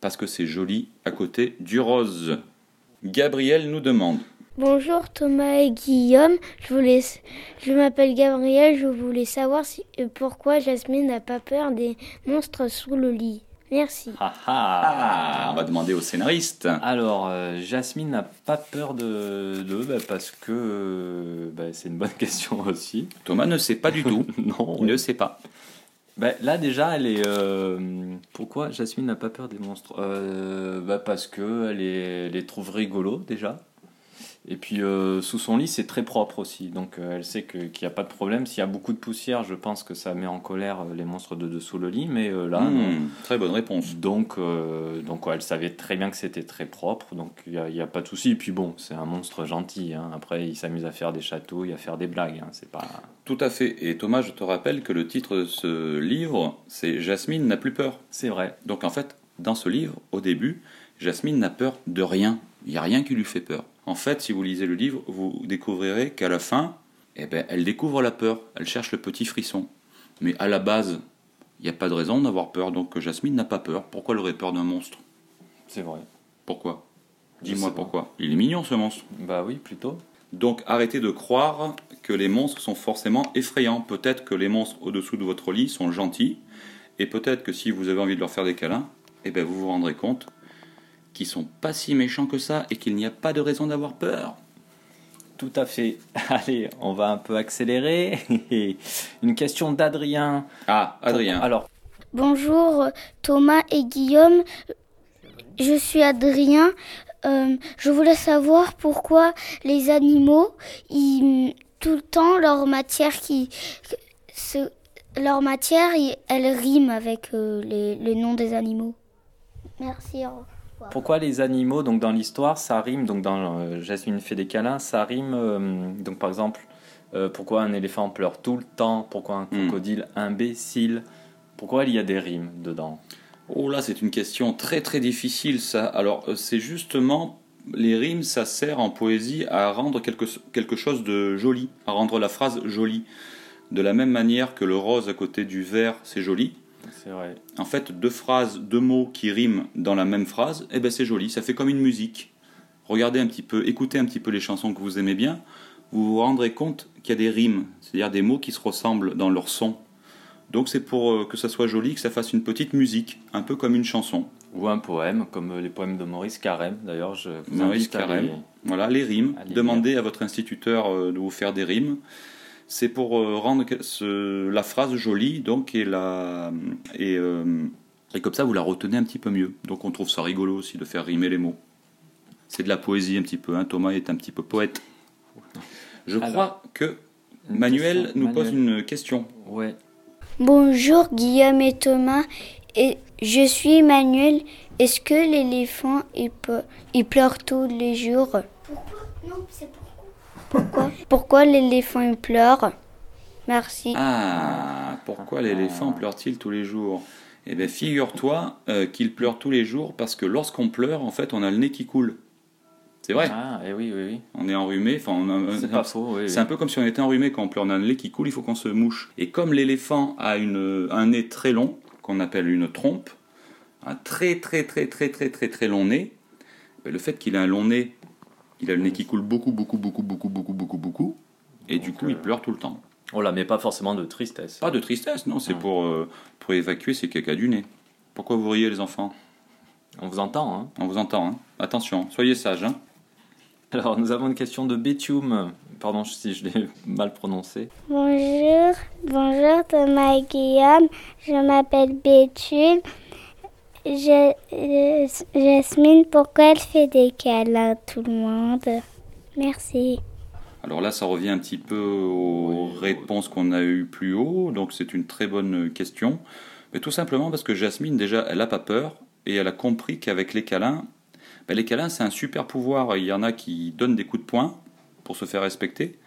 parce que c'est joli à côté du rose. Gabriel nous demande.
Bonjour Thomas et Guillaume, je, voulais, je m'appelle Gabriel, je voulais savoir si, euh, pourquoi Jasmine n'a pas peur des monstres sous le lit. Merci.
Ah, ah.
Ah, on va demander au scénariste.
Alors, euh, Jasmine n'a pas peur de d'eux bah, parce que euh, bah, c'est une bonne [laughs] question aussi.
Thomas ne sait pas du tout. [laughs]
non.
Il ne sait pas.
Bah, là déjà, elle est. euh, pourquoi Jasmine n'a pas peur des monstres? Euh, bah, Parce que elle, est, elle les trouve rigolos déjà. Et puis euh, sous son lit, c'est très propre aussi. Donc euh, elle sait qu'il n'y a pas de problème. S'il y a beaucoup de poussière, je pense que ça met en colère euh, les monstres de dessous le lit. Mais euh, là,
Hmm, très bonne réponse.
Donc, donc ouais, elle savait très bien que c'était très propre, donc il n'y a, pas de souci. Et puis bon, c'est un monstre gentil. hein. Après, il s'amuse à faire des chatouilles, à faire des blagues. hein. C'est pas.
Tout à fait. Et Thomas, je te rappelle que le titre de ce livre, c'est Jasmine n'a plus peur.
C'est vrai.
Donc en fait, dans ce livre, au début, Jasmine n'a peur de rien. Il n'y a rien qui lui fait peur. En fait, si vous lisez le livre, vous découvrirez qu'à la fin, eh ben, elle découvre la peur. Elle cherche le petit frisson. Mais à la base, il n'y a pas de raison d'avoir peur. Donc Jasmine n'a pas peur. Pourquoi elle aurait peur d'un monstre?
C'est vrai.
Pourquoi? Dis-moi pourquoi. Il est mignon ce monstre.
Bah oui, plutôt.
Donc arrêtez de croire que les monstres sont forcément effrayants. Peut-être que les monstres au-dessous de votre lit sont gentils, et peut-être que si vous avez envie de leur faire des câlins, eh ben vous vous rendrez compte qu'ils sont pas si méchants que ça et qu'il n'y a pas de raison d'avoir peur.
Tout à fait. [laughs] Allez, on va un peu accélérer. [laughs] Une question d'Adrien.
Ah, Adrien.
Alors,
Bonjour Thomas et Guillaume, je suis Adrien. Euh, je voulais savoir pourquoi les animaux, ils, tout le temps, leur matière qui, ce- leur matière, elle rime avec euh, les, les noms des animaux. Merci. au revoir.
Pourquoi les animaux, donc dans l'histoire, ça rime, donc dans euh, Jasmine fait des câlins, ça rime, euh, donc par exemple, euh, pourquoi un éléphant pleure tout le temps, pourquoi un
Hmm.
crocodile imbécile, pourquoi il y a des rimes dedans?
Oh là, c'est une question très très difficile ça. Alors euh, c'est justement les rimes, ça sert en poésie à rendre quelque, quelque chose de joli, à rendre la phrase jolie. De la même manière que le rose à côté du vert, c'est joli.
C'est vrai.
En fait, deux phrases, deux mots qui riment dans la même phrase, eh ben c'est joli, ça fait comme une musique. Regardez un petit peu, écoutez un petit peu les chansons que vous aimez bien. vous vous rendrez compte qu'il y a des rimes, c'est-à-dire des mots qui se ressemblent dans leur son. Donc c'est pour euh, que ça soit joli, que ça fasse une petite musique, un peu comme une chanson.
Ou un poème, comme euh, les poèmes de Maurice Carême. D'ailleurs, je vous
Maurice Carême.
les-
Voilà, les rimes. Demandez à votre instituteur euh, de vous faire des rimes. C'est pour euh, rendre ce- la phrase jolie, donc, et, la, et, euh, et comme ça, vous la retenez un petit peu mieux. Donc, on trouve ça rigolo aussi de faire rimer les mots. C'est de la poésie un petit peu. Hein. Thomas est un petit peu poète. Je
Alors,
crois que Manuel
question.
nous pose
Manuel.
une question.
Ouais.
Bonjour Guillaume et Thomas. Et je suis Emmanuel. Est-ce que l'éléphant il, pleure tous les jours?
Non, c'est pourquoi.
Pourquoi l'éléphant pleure Merci.
Ah, pourquoi l'éléphant pleure-t-il tous les jours Eh bien, figure-toi euh, qu'il pleure tous les jours parce que lorsqu'on pleure, en fait, on a le nez qui coule. C'est vrai.
Ah, et oui, oui, oui.
On est enrhumé. Enfin, on a-
C'est pas faux, oui.
C'est
oui.
un peu comme si on était enrhumé quand on pleure. On a un nez qui coule, il faut qu'on se mouche. Et comme l'éléphant a une, un nez très long, qu'on appelle une trompe, un très très très très très très très long nez, ben, le fait qu'il a un long nez, il a le nez qui coule beaucoup beaucoup beaucoup beaucoup beaucoup beaucoup beaucoup, et du coup il
euh,
pleure tout le temps.
Oh là, mais pas forcément de tristesse.
Pas de tristesse, non, c'est pour, euh, pour évacuer ses caca du nez. Pourquoi vous riez les enfants?
On vous entend, hein
On vous entend, hein Attention, soyez sages, hein
Alors, nous avons une question de Bétium. Pardon si je l'ai mal prononcé.
Bonjour, bonjour Thomas et Guillaume. Je m'appelle Béthune. Je, Jasmine, pourquoi elle fait des câlins à tout le monde? Merci.
Alors là, ça revient un petit peu aux
Oui,
réponses qu'on a eues plus haut, donc c'est une très bonne question. Mais tout simplement parce que Jasmine, déjà, elle n'a pas peur, et elle a compris qu'avec les câlins, ben, les câlins, c'est un super pouvoir. Il y en a qui donnent des coups de poing pour se faire respecter.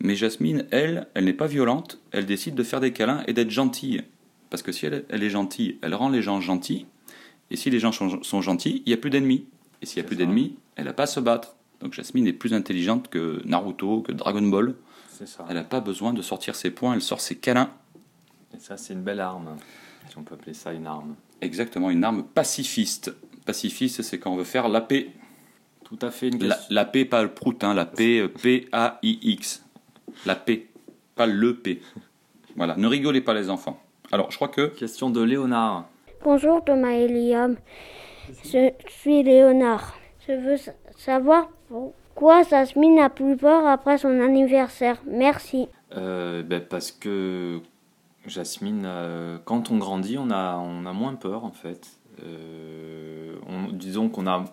Mais Jasmine, elle, elle n'est pas violente, elle décide de faire des câlins et d'être gentille. Parce que si elle, elle est gentille, elle rend les gens gentils. Et si les gens sont, gentils, il n'y a plus d'ennemis. Et s'il n'y a plus d'ennemis, elle n'a pas à se battre. Donc Jasmine est plus intelligente que Naruto, que Dragon Ball.
Ça.
Elle n'a pas besoin de sortir ses poings, elle sort ses câlins.
Et ça, c'est une belle arme. Si on peut appeler ça une arme.
Exactement, une arme pacifiste. Pacifiste, c'est quand on veut faire la paix.
Tout à fait une
La,
question.
la paix, pas le prout, hein, la paix, euh, P-A-I-X. La paix, pas le P. Voilà, ne rigolez pas les enfants. Alors, je crois que...
Question de Léonard.
Bonjour Thomas et Liam. Je suis Léonard. Je veux sa- savoir pourquoi Jasmine a plus peur après son anniversaire. Merci.
Euh, ben, parce que Jasmine, euh, quand on grandit, on a, on a moins peur en fait. Euh, on- disons qu'on a,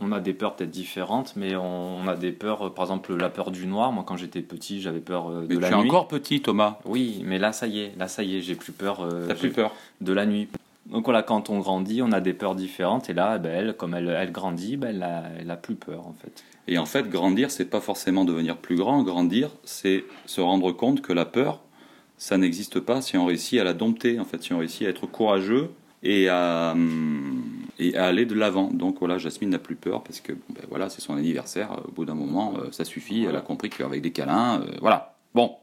on a des peurs peut-être différentes, mais on, on a des peurs, par exemple la peur du noir. Moi, quand j'étais petit, j'avais peur euh,
Mais
de
tu
la
es
nuit.
encore petit, Thomas.
Oui, mais là, ça y est, là, ça y est, j'ai plus peur. euh,
T'as plus peur.
de la nuit. Donc voilà, quand on grandit, on a des peurs différentes, et là, ben, elle, comme elle, elle grandit, ben, elle, a, elle a plus peur en fait.
Et en fait, grandir, c'est pas forcément devenir plus grand. Grandir, c'est se rendre compte que la peur, ça n'existe pas si on réussit à la dompter. En fait, si on réussit à être courageux et à, et à aller de l'avant. Donc voilà, Jasmine n'a plus peur parce que ben voilà, c'est son anniversaire. Au bout d'un moment, euh, ça suffit. Elle a compris qu'avec des câlins, euh, voilà. Bon,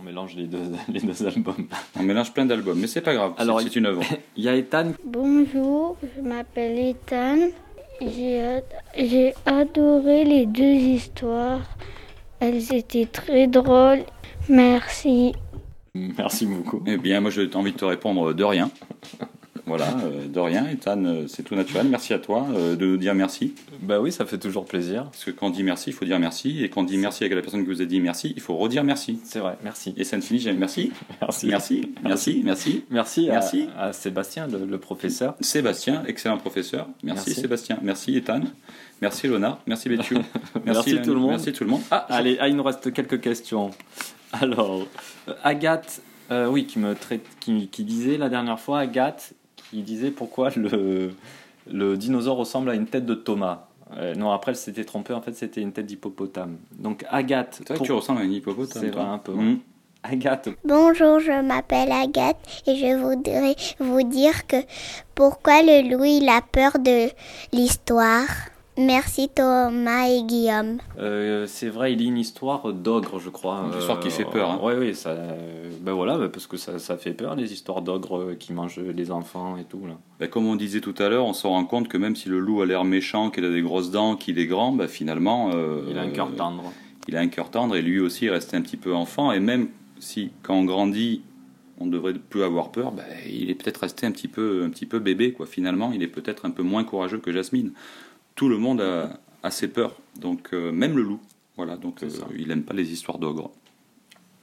On, mélange les deux, [laughs] les deux albums.
on mélange plein d'albums, mais c'est pas grave.
Alors,
c'est c'est une œuvre. [laughs]
Il y a Ethan.
Bonjour, je m'appelle Ethan. J'ai ad- j'ai adoré les deux histoires. Elles étaient très drôles. Merci.
Merci beaucoup.
Eh bien, moi, j'ai envie de te répondre de rien. Voilà, euh, de rien, Ethan, euh, c'est tout naturel. Merci à toi euh, de nous dire merci.
Bah oui, ça fait toujours plaisir.
Parce que quand on dit merci, il faut dire merci. Et quand on dit merci avec la personne qui vous a dit merci, il faut redire merci.
C'est vrai, merci.
Et ça ne finit jamais. Merci.
Merci.
Merci. Merci. Merci.
Merci, à-
Merci.
À, Sébastien, le, le professeur.
Sébastien, excellent professeur. Merci,
Merci.
Sébastien. Merci Ethan. Merci Léonard. Merci Béthiou. [laughs]
Merci
Lan-
tout le monde.
Merci tout le monde. Ah,
Allez, ah, il nous reste quelques questions. Alors, Agathe, oui, qui me traite, qui, qui disait la dernière fois, Agathe, qui disait pourquoi le, le dinosaure ressemble à une tête de Thomas. Euh, non, après, elle s'était trompée, en fait, c'était une tête d'hippopotame. Donc, Agathe.
C'est vrai que
pour-
tu ressembles à un hippopotame.
C'est
toi.
vrai, un peu.
Mhm.
Agathe,
Bonjour, je m'appelle Agathe et je voudrais vous dire que pourquoi le loup il a peur de l'histoire? Merci Thomas et Guillaume.
euh, c'est vrai, il lit une histoire d'ogre, je crois.
Une histoire qui fait peur, hein.
Oui, oui, ça, euh, ben voilà, ben parce que ça, ça fait peur, les histoires d'ogres euh, qui mangent les enfants et tout. Là.
Bah, comme on disait tout à l'heure, on se rend compte que même si le loup a l'air méchant, qu'il a des grosses dents, qu'il est grand, bah, finalement. euh,
Il a un cœur tendre.
qu'il a un cœur tendre et lui aussi est resté un petit peu enfant. Et même si, quand on grandit, on devrait plus avoir peur, ben, il est peut-être resté un petit peu, un petit peu bébé, quoi. Finalement, il est peut-être un peu moins courageux que Jasmine. Tout le monde a, a ses peurs, donc euh, même le loup. Voilà, donc euh, il n'aime pas les histoires d'ogres.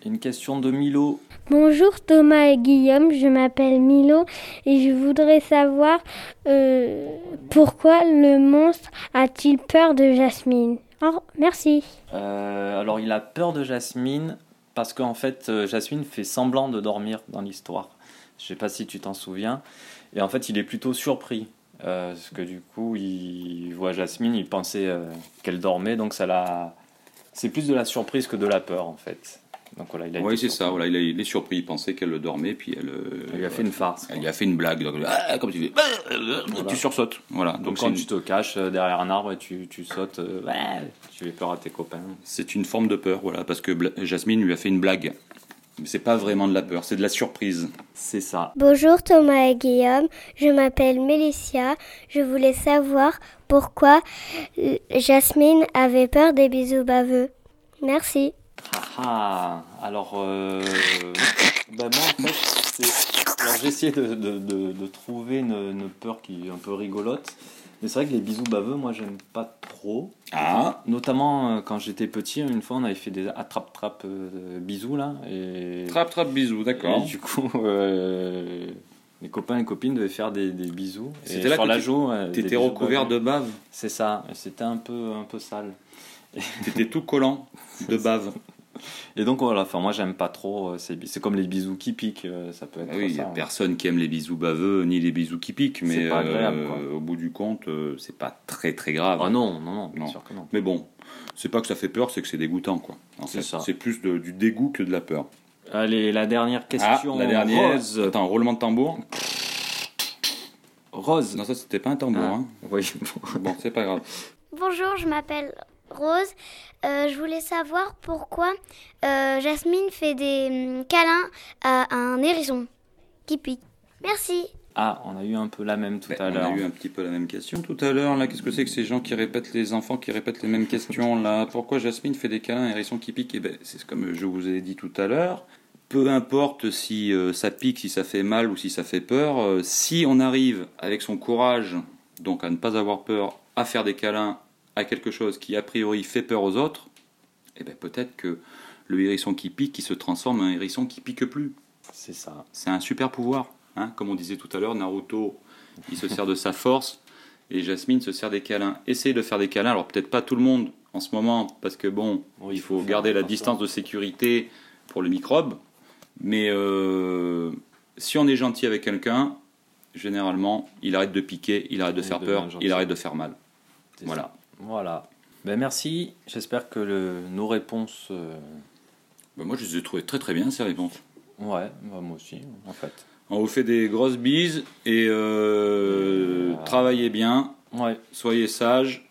Une question de Milo.
Bonjour Thomas et Guillaume, je m'appelle Milo et je voudrais savoir euh, pourquoi le monstre a-t-il peur de Jasmine? Oh, merci.
Euh, alors il a peur de Jasmine parce qu'en fait Jasmine fait semblant de dormir dans l'histoire. Je sais pas si tu t'en souviens. Et en fait il est plutôt surpris. Euh, parce que du coup il voit Jasmine, il pensait euh, qu'elle dormait, donc ça l'a... C'est plus de la surprise que de la peur en fait. Donc voilà, il a
Oui,
été
c'est ça. Voilà, il, a- il est surpris. Il pensait qu'elle dormait, puis elle. euh,
lui a fait une farce.
Elle lui a fait une blague. Donc, ah, comme tu fais, ah,
Voilà.
tu sursautes. Voilà.
Donc,
Donc
quand tu te caches euh, derrière un arbre et tu, tu sautes, euh, ouais, tu fais peur à tes copains.
C'est une forme de peur, voilà, parce que Bla- Jasmine lui a fait une blague. Mais c'est pas vraiment de la peur, c'est de la surprise.
C'est ça.
Bonjour Thomas et Guillaume, je m'appelle Mélicia. Je voulais savoir pourquoi Jasmine avait peur des bisous baveux. Merci.
Ah, ah, alors, euh, bah moi en fait, c'est- alors j'ai essayé de, de, de, de trouver une, une peur qui est un peu rigolote. Mais c'est vrai que les bisous baveux, moi j'aime pas trop.
Ah.
Notamment euh, quand j'étais petit, une fois on avait fait des attrape-trappe euh, bisous là. Et...
Trappe, trappe, bisous, d'accord.
Et du coup, [laughs] euh, les copains et copines devaient faire des, des bisous.
C'était là
sur
que
la joue.
t'étais recouvert
baveux.
de bave.
C'est ça. C'était un peu, un peu sale.
T'étais tout collant de [laughs] bave.
Et donc voilà, enfin moi j'aime pas trop euh, C'est comme les bisous qui piquent, euh, ça peut être
oui, il n'y a
ça.
personne qui aime les bisous baveux ni les bisous qui piquent, mais
C'est pas agréable,
euh,
quoi.
au bout du compte, euh, c'est pas très très grave.
Ah non, non, non, bien sûr que non.
Mais bon, c'est pas que ça fait peur, c'est que c'est dégoûtant, quoi.
C'est
fait,
ça.
c'est plus de- du dégoût que de la peur.
Allez, la dernière question.
Ah, la dernière.
Rose.
Attends, roulement de tambour.
Rose.
Non, ça c'était pas un tambour.
Ah,
hein.
Oui.
bon, c'est pas grave.
Bonjour, je m'appelle Rose. Euh, je voulais savoir pourquoi euh, Jasmine fait des hum, câlins à un hérisson qui pique. Merci.
Ah, on a eu un peu la même tout à
Ben, On
l'heure.
a eu un petit peu la même question tout à l'heure. Là, qu'est-ce que c'est que ces gens qui répètent les enfants qui répètent les mêmes questions là? Pourquoi Jasmine fait des câlins à un hérisson qui pique? Eh ben, c'est comme je vous ai dit tout à l'heure. Peu importe si euh, ça pique, si ça fait mal ou si ça fait peur, euh, si on arrive avec son courage, donc à ne pas avoir peur, à faire des câlins à quelque chose qui a priori fait peur aux autres, eh ben peut-être que le hérisson qui pique, il se transforme en un hérisson qui pique plus.
C'est ça.
C'est un super pouvoir. Hein Comme on disait tout à l'heure, Naruto, il se sert de sa force et Jasmine se sert des câlins. Essayez de faire des câlins. Alors peut-être pas tout le monde en ce moment, parce que bon, il faut garder la distance de sécurité pour le microbe. Mais euh, si on est gentil avec quelqu'un, généralement, il arrête de piquer, il arrête de faire peur, il arrête de faire mal. Voilà.
ça. Voilà. Ben merci. J'espère que le- nos réponses. euh,
Ben, moi, je les ai trouvées très très bien ces réponses.
Ouais, bah, moi aussi, en fait.
On vous fait des grosses bises et euh, travaillez bien. Soyez sages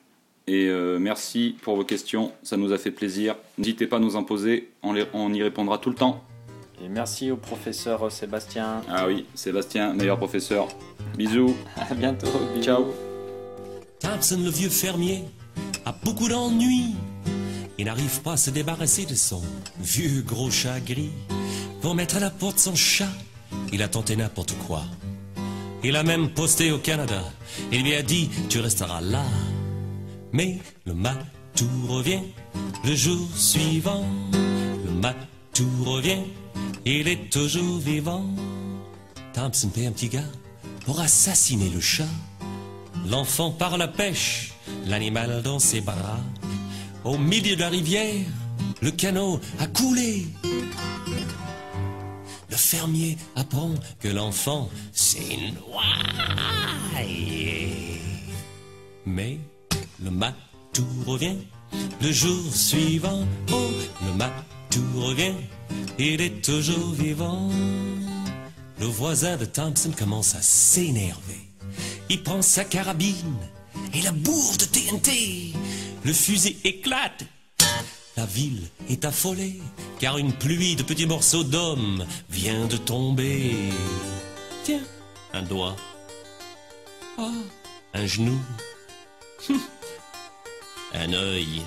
et euh, merci pour vos questions. Ça nous a fait plaisir. N'hésitez pas à nous en poser. On, les- on y répondra tout le temps.
Et merci au professeur Sébastien.
Ah oui, Sébastien, meilleur professeur. Bisous. [laughs]
À bientôt. bisous.
Ciao.
Thompson, le vieux fermier, a beaucoup d'ennuis. Il n'arrive pas à se débarrasser de son vieux gros chat gris. Pour mettre à la porte son chat, il a tenté n'importe quoi. Il a même posté au Canada. Il lui a dit, tu resteras là. Mais le matou revient le jour suivant. Le matou revient, il est toujours vivant. Thompson paie un petit gars pour assassiner le chat. L'enfant part la pêche, l'animal dans ses bras. Au milieu de la rivière, le canot a coulé. Le fermier apprend que l'enfant s'est noyé. Mais le matou revient le jour suivant. Oh, le matou revient, il est toujours vivant. Le voisin de Thompson commence à s'énerver. Il prend sa carabine et la bourre de TNT. Le fusil éclate. La ville est affolée car une pluie de petits morceaux d'hommes vient de tomber. Tiens, un doigt. Oh, un genou. [laughs] Un œil.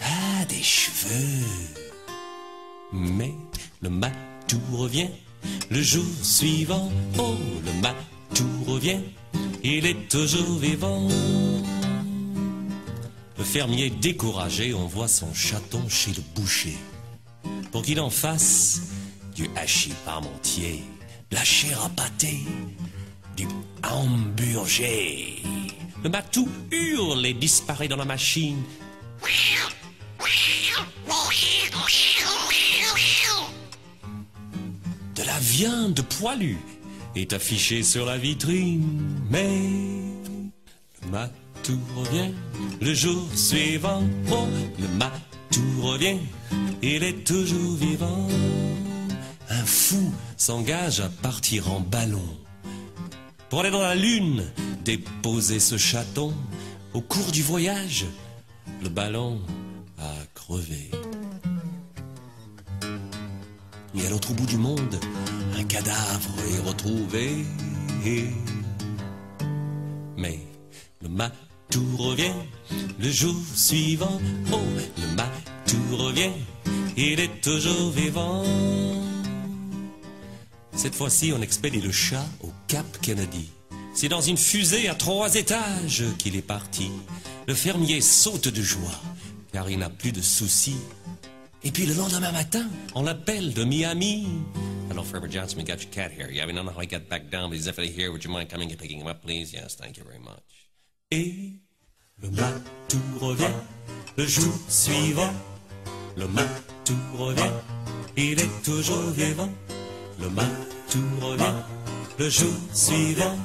a des cheveux. Mais le matou revient le jour suivant. Oh, le matou revient, il est toujours vivant. Le fermier découragé envoie son chaton chez le boucher pour qu'il en fasse du hachis parmentier, de la chair à pâté, du hamburger. Le matou hurle et disparaît dans la machine. De la viande poilue est affichée sur la vitrine, mais le matou revient le jour suivant. Oh, le matou revient, il est toujours vivant. Un fou s'engage à partir en ballon pour aller dans la lune déposer ce chaton. Au cours du voyage, le ballon a crevé. Et à l'autre bout du monde, un cadavre est retrouvé. Mais le matou revient le jour suivant. Oh, le matou revient, il est toujours vivant. Cette fois-ci, on expédie le chat au Cap Kennedy. C'est dans une fusée à trois étages qu'il est parti. Le fermier saute de joie, car il n'a plus de soucis. Et puis le lendemain matin, on l'appelle de Miami. Hello, Farmer Johnson, we got your cat here. Yeah, we don't know how he got back down, but he's definitely here. Would you mind coming and picking him up, please? Yes, thank you very much. Et le matou revient le jour suivant. Le matou revient, il est toujours vivant. Le matou revient le jour suivant.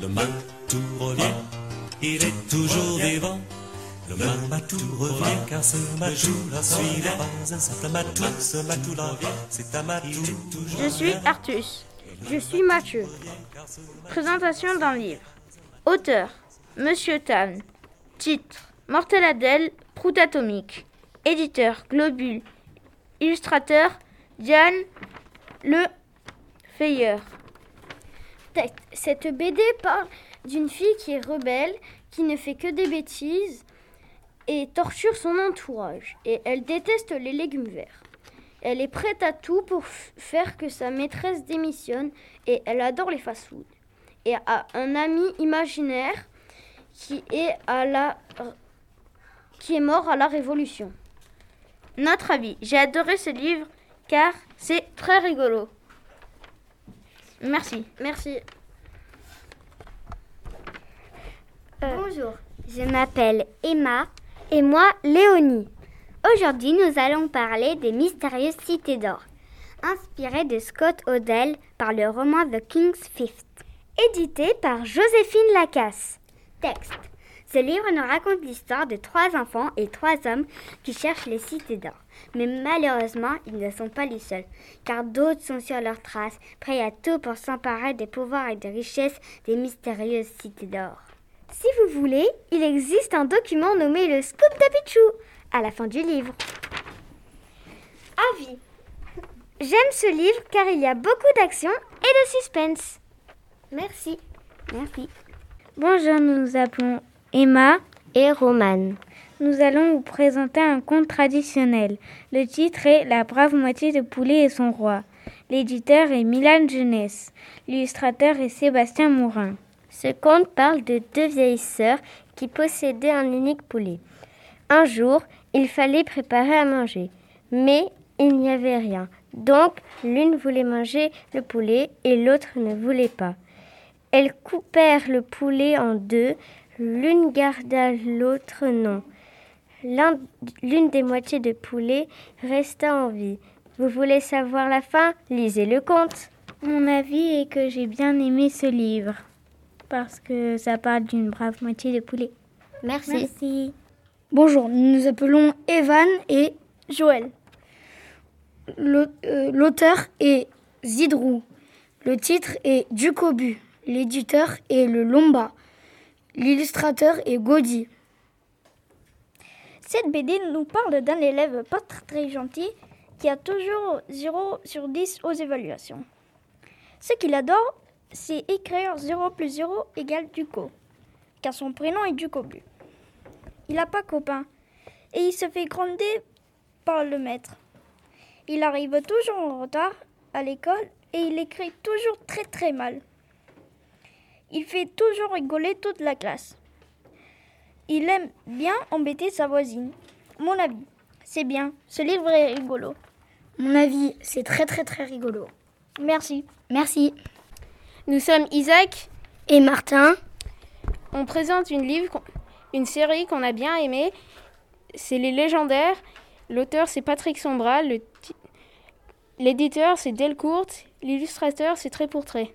Le matou revient, il est toujours vivant. Le matou revient car ce matou la suivant. Pas un simple matou, ce matou là c'est un matou.
Je suis Artus. Je suis Mathieu. Présentation d'un livre. Auteur Monsieur Tan. Titre Mortel Adèle, Prout Atomique. Éditeur Globule. Illustrateur Diane Le Fayeur. Texte. Cette BD parle d'une fille qui est rebelle, qui ne fait que des bêtises et torture son entourage. Et elle déteste les légumes verts. Elle est prête à tout pour faire que sa maîtresse démissionne et elle adore les fast-foods. Et a un ami imaginaire qui est, à la, qui est mort à la Révolution. Notre avis. J'ai adoré ce livre car c'est très rigolo. Merci. Merci.
Bonjour, je m'appelle Emma et moi Léonie. Aujourd'hui, nous allons parler des mystérieuses cités d'or, inspirées de Scott Odell par le roman The King's Fifth, édité par Joséphine Lacasse. Texte. Ce livre nous raconte l'histoire de trois enfants et trois hommes qui cherchent les cités d'or. Mais malheureusement, ils ne sont pas les seuls, car d'autres sont sur leurs traces, prêts à tout pour s'emparer des pouvoirs et des richesses des mystérieuses cités d'or. Si vous voulez, il existe un document nommé le Scoop d'Apichou à la fin du livre. Avis. J'aime ce livre car il y a beaucoup d'action et de suspense. Merci. Merci.
Bonjour, nous nous appelons Emma
et Romane.
Nous allons vous présenter un conte traditionnel. Le titre est La brave moitié de poulet et son roi. L'éditeur est Milan Jeunesse. L'illustrateur est Sébastien Mourin.
Ce conte parle de deux vieilles sœurs qui possédaient un unique poulet. Un jour, il fallait préparer à manger, mais il n'y avait rien. Donc, l'une voulait manger le poulet et l'autre ne voulait pas. Elles coupèrent le poulet en deux, l'une garda, l'autre non. L'un- L'une des moitiés de poulet resta en vie. Vous voulez savoir la fin? Lisez le conte.
Mon avis est que j'ai bien aimé ce livre parce que ça parle d'une brave moitié de poulet.
Merci.
Merci.
Bonjour, nous nous appelons Evan et Joël. Euh, L'auteur est Zidrou. Le titre est Ducobu. L'éditeur est le Lomba. L'illustrateur est Gaudi.
Cette BD nous parle d'un élève pas très, très gentil qui a toujours 0 sur 10 aux évaluations. Ce qu'il adore, c'est écrire 0 plus 0 égale Duco, car son prénom est Ducobu. Il n'a pas copain. et il se fait gronder par le maître. Il arrive toujours en retard à l'école et il écrit toujours très très mal. Il fait toujours rigoler toute la classe. Il aime bien embêter sa voisine. Mon avis, c'est bien. Ce livre est rigolo.
Mon avis, c'est très très très rigolo.
Merci.
Merci.
Nous sommes Isaac
et Martin.
On présente une, livre, une série qu'on a bien aimée. C'est Les Légendaires. L'auteur, c'est Patrick Sombral. L'éditeur, c'est Delcourt. L'illustrateur, c'est Très pour Très.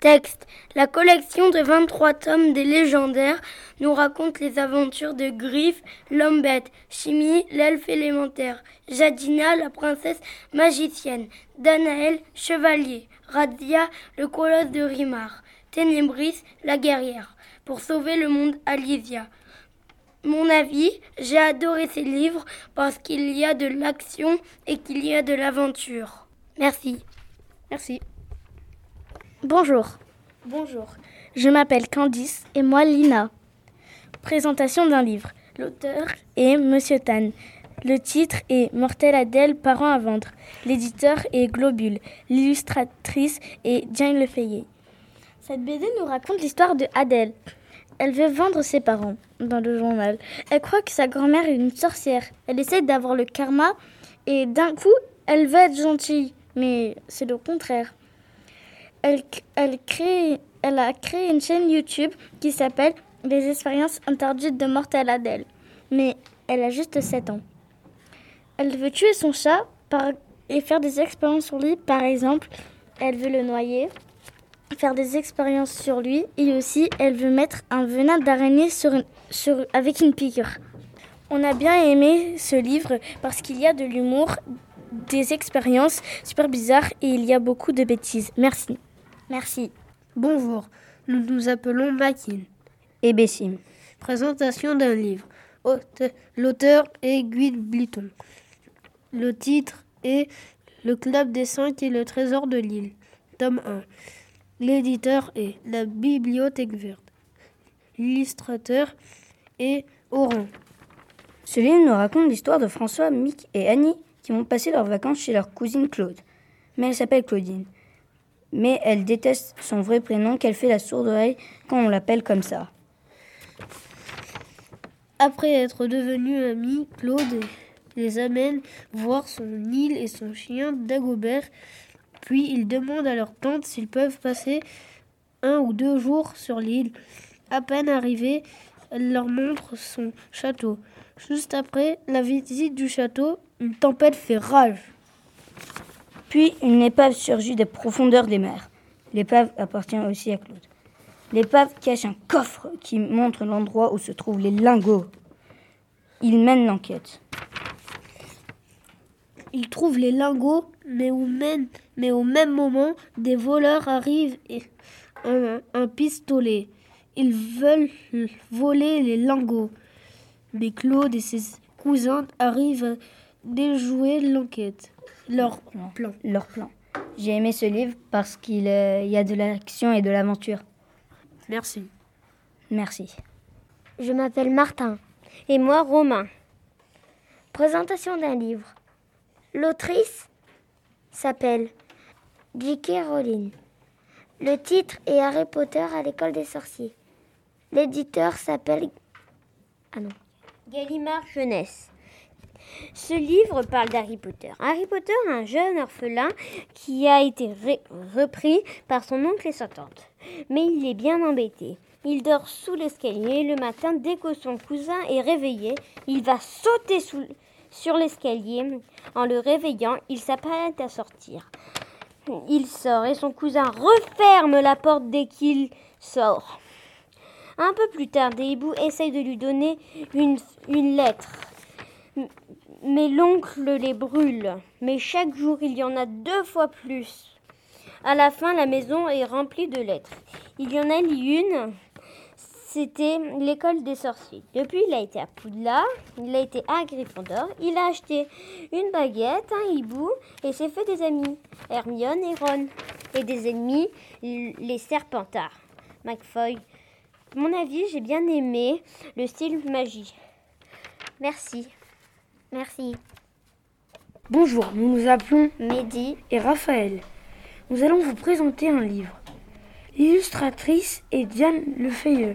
Texte. La collection de 23 tomes des légendaires nous raconte les aventures de Griff, l'homme bête, Chimie, l'elfe élémentaire, Jadina, la princesse magicienne, Danaël, chevalier, Radia, le colosse de Rimar, Ténébris, la guerrière, pour sauver le monde Alysia. Mon avis, j'ai adoré ces livres parce qu'il y a de l'action et qu'il y a de l'aventure. Merci.
Merci.
Bonjour.
Bonjour.
Je m'appelle Candice et moi Lina. Présentation d'un livre. L'auteur est Monsieur Tan. Le titre est Mortel Adèle, parents à vendre. L'éditeur est Globule. L'illustratrice est Jane Lefayet. Cette BD nous raconte l'histoire de Adèle. Elle veut vendre ses parents dans le journal. Elle croit que sa grand-mère est une sorcière. Elle essaie d'avoir le karma et d'un coup, elle veut être gentille. Mais c'est le contraire elle, elle, a créé une chaîne YouTube qui s'appelle Les expériences interdites de Mortel Adèle. Mais elle a juste 7 ans. Elle veut tuer son chat par, et faire des expériences sur lui. Par exemple, elle veut le noyer, faire des expériences sur lui et aussi elle veut mettre un venin d'araignée sur, sur, avec une piqûre. On a bien aimé ce livre parce qu'il y a de l'humour, des expériences super bizarres et il y a beaucoup de bêtises. Merci.
Merci.
Bonjour, nous nous appelons Makin
et Bessim.
Présentation d'un livre. L'auteur est Guy Bliton. Le titre est Le Club des Cinq et le Trésor de l'île, tome 1. L'éditeur est La Bibliothèque Verte. L'illustrateur est Oran.
Ce livre nous raconte l'histoire de François, Mick et Annie qui vont passer leurs vacances chez leur cousine Claude. Mais elle s'appelle Claudine mais elle déteste son vrai prénom qu'elle fait la sourde oreille quand on l'appelle comme ça.
Après être devenus amis, Claude les amène voir son île et son chien Dagobert, puis il demande à leur tante s'ils peuvent passer un ou deux jours sur l'île. À peine arrivée, elle leur montre son château. Juste après la visite du château, une tempête fait rage.
Puis une épave surgit des profondeurs des mers. L'épave appartient aussi à Claude. L'épave cache un coffre qui montre l'endroit où se trouvent les lingots. Il mène l'enquête.
Il trouve les lingots, mais au, même, mais au même moment, des voleurs arrivent et un, un pistolet. Ils veulent voler les lingots. Mais Claude et ses cousins arrivent à déjouer l'enquête leur plan.
Leur plan. J'ai aimé ce livre parce qu'il euh, y a de l'action et de l'aventure.
Merci.
Merci.
Je m'appelle Martin. Et moi, Romain. Présentation d'un livre. L'autrice s'appelle J.K. Rowling. Le titre est Harry Potter à l'école des sorciers. L'éditeur s'appelle. Ah non. Gallimard Jeunesse. Ce livre parle d'Harry Potter. Harry Potter un jeune orphelin qui a été repris par son oncle et sa tante. Mais il est bien embêté. Il dort sous l'escalier. Le matin, dès que son cousin est réveillé, il va sauter sur l'escalier. En le réveillant, il s'apprête à sortir. Il sort et son cousin referme la porte dès qu'il sort. Un peu plus tard, des hiboux essayent de lui donner une, une lettre mais l'oncle les brûle. Mais chaque jour, il y en a deux fois plus. À la fin, la maison est remplie de lettres. Il y en a une, c'était l'école des sorciers. Depuis, il a été à Poudlard, il a été à Gryffondor, il a acheté une baguette, un hibou, et s'est fait des amis, Hermione et Ron. Et des ennemis, les serpentards, McFoy. mon avis, j'ai bien aimé le style magie. Merci. Merci.
Bonjour, nous nous appelons
Mehdi
et Raphaël. Nous allons vous présenter un livre. L'illustratrice est Diane Lefeuilleux.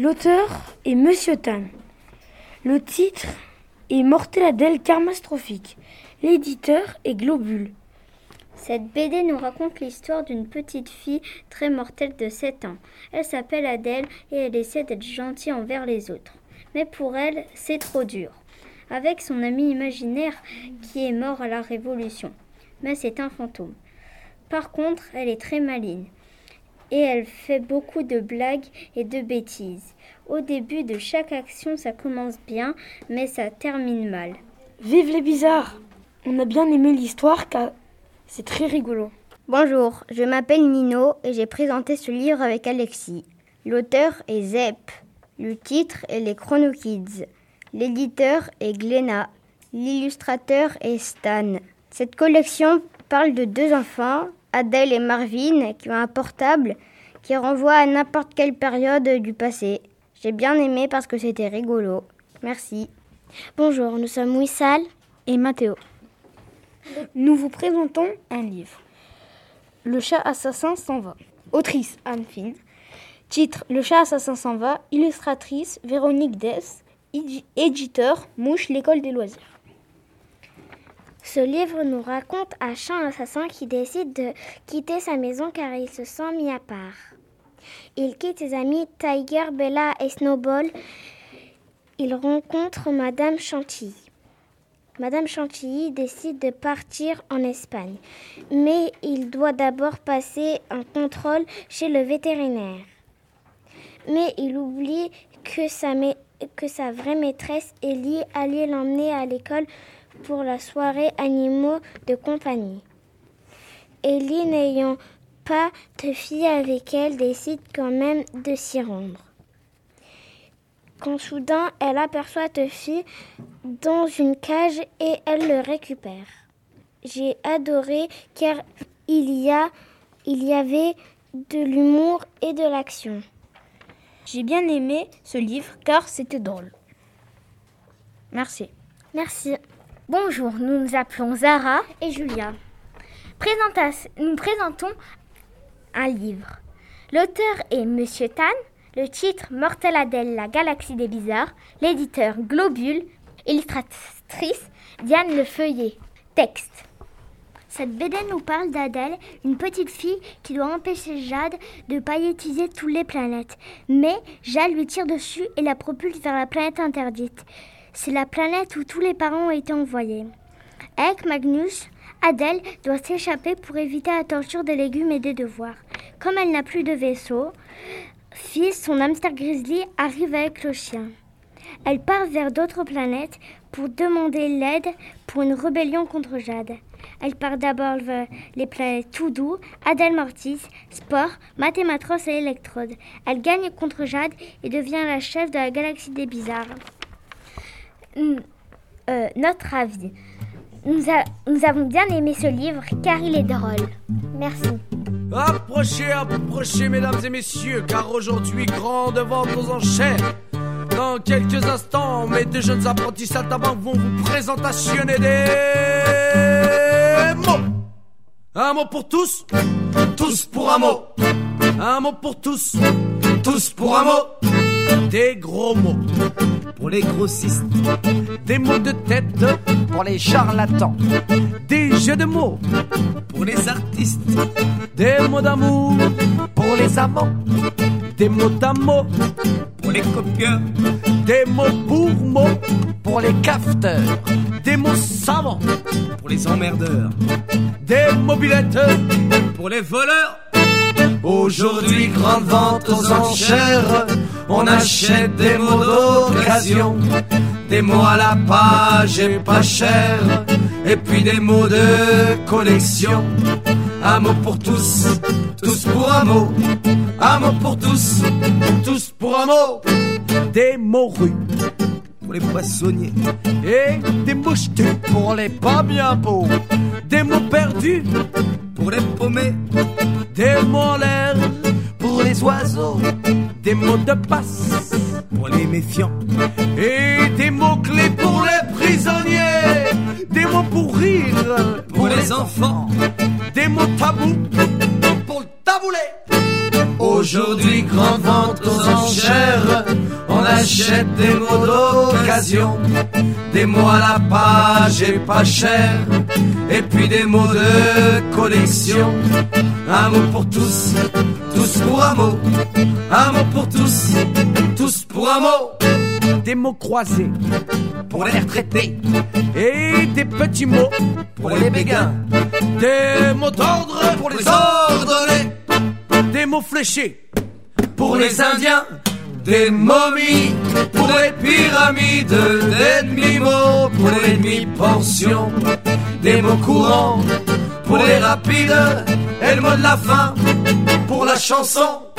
L'auteur est Monsieur Tan. Le titre est Morteladelle Carmastrophique. L'éditeur est Globule.
Cette BD nous raconte l'histoire d'une petite fille très mortelle de 7 ans. Elle s'appelle Adèle et elle essaie d'être gentille envers les autres. Mais pour elle, c'est trop dur. Avec son ami imaginaire qui est mort à la Révolution. Mais c'est un fantôme. Par contre, elle est très maligne. Et elle fait beaucoup de blagues et de bêtises. Au début de chaque action, ça commence bien, mais ça termine mal.
Vive les bizarres On a bien aimé l'histoire car c'est très rigolo.
Bonjour, je m'appelle Nino et j'ai présenté ce livre avec Alexis. L'auteur est Zep. Le titre est Les Chrono Kids. L'éditeur est Glenna. L'illustrateur est Stan. Cette collection parle de deux enfants, Adèle et Marvin, qui ont un portable qui renvoie à n'importe quelle période du passé. J'ai bien aimé parce que c'était rigolo. Merci.
Bonjour, nous sommes Wissal et Mathéo.
Nous vous présentons un livre. Le chat assassin s'en va. Autrice Anne Finn. Titre Le chat assassin s'en va. Illustratrice Véronique Dess. Éditeur Mouche, l'école des loisirs.
Ce livre nous raconte un chat assassin qui décide de quitter sa maison car il se sent mis à part. Il quitte ses amis Tiger, Bella et Snowball. Il rencontre Madame Chantilly. Madame Chantilly décide de partir en Espagne, mais il doit d'abord passer un contrôle chez le vétérinaire. Mais il oublie que sa, que sa vraie maîtresse Ellie allait l'emmener à l'école pour la soirée animaux de compagnie. Ellie, n'ayant pas de fille avec elle, décide quand même de s'y rendre. Quand soudain elle aperçoit Tuffy dans une cage et elle le récupère. J'ai adoré car il y, il y avait de l'humour et de l'action.
J'ai bien aimé ce livre car c'était drôle. Merci.
Merci.
Bonjour, nous nous appelons Zara et Julia. nous présentons un livre. L'auteur est Monsieur Tan, le titre Mortel Adèle, la galaxie des bizarres, l'éditeur Globule, illustratrice Diane Le Feuillet. Texte.
Cette BD nous parle d'Adèle, une petite fille qui doit empêcher Jade de paillettiser toutes les planètes. Mais Jade lui tire dessus et la propulse vers la planète interdite. C'est la planète où tous les parents ont été envoyés. Avec Magnus, Adèle doit s'échapper pour éviter la torture des légumes et des devoirs. Comme elle n'a plus de vaisseau, Fils, son hamster grizzly, arrive avec le chien. Elle part vers d'autres planètes pour demander l'aide pour une rébellion contre Jade. Elle part d'abord vers les planètes Toudou, Adèle Mortis, Sport, Mathématros et Electrode. Elle gagne contre Jade et devient la chef de la galaxie des bizarres. Euh, notre avis. Nous, avons bien aimé ce livre car il est drôle. Merci.
Approchez, approchez, mesdames et messieurs, car aujourd'hui, grande vente aux enchères. Dans quelques instants, mes deux jeunes apprentis saltabanques vont vous présentationner des mots. Un mot pour tous, tous pour un mot. Un mot pour tous, tous pour un mot. Des gros mots pour les grossistes, des mots de tête pour les charlatans, des jeux de mots pour les artistes, des mots d'amour pour les amants, des mots d'amour pour les copieurs, des mots pour mots pour les cafeteurs, des mots savants pour les emmerdeurs, des mobilettes pour les voleurs. Aujourd'hui, grande vente aux enchères, on achète des mots d'occasion, des mots à la page et pas cher, et puis des mots de collection. Un mot pour tous, tous pour un mot, un mot pour tous, tous pour un mot. Des mots rues pour les poissonniers et des mouches pour les pas bien beaux, des mots perdus pour les paumés, des mots en l'air pour les oiseaux, des mots de passe pour les méfiants et des mots clés pour les prisonniers, des mots pour rire pour, les,
enfants, des mots tabous pour le taboulé. Aujourd'hui, grande vente aux enchères, on achète des mots d'occasion, des mots à la page et pas cher et puis des mots de collection. Un mot pour tous, tous pour un mot, un mot pour tous, tous pour un mot. Des mots croisés pour les retraités et des petits mots pour les béguins. Des mots d'ordre pour les ordonnés, des mots fléchés pour les Indiens, des momies pour les pyramides, des demi-mots pour les demi-pensions, des mots courants pour les rapides et le mot de la fin pour la chanson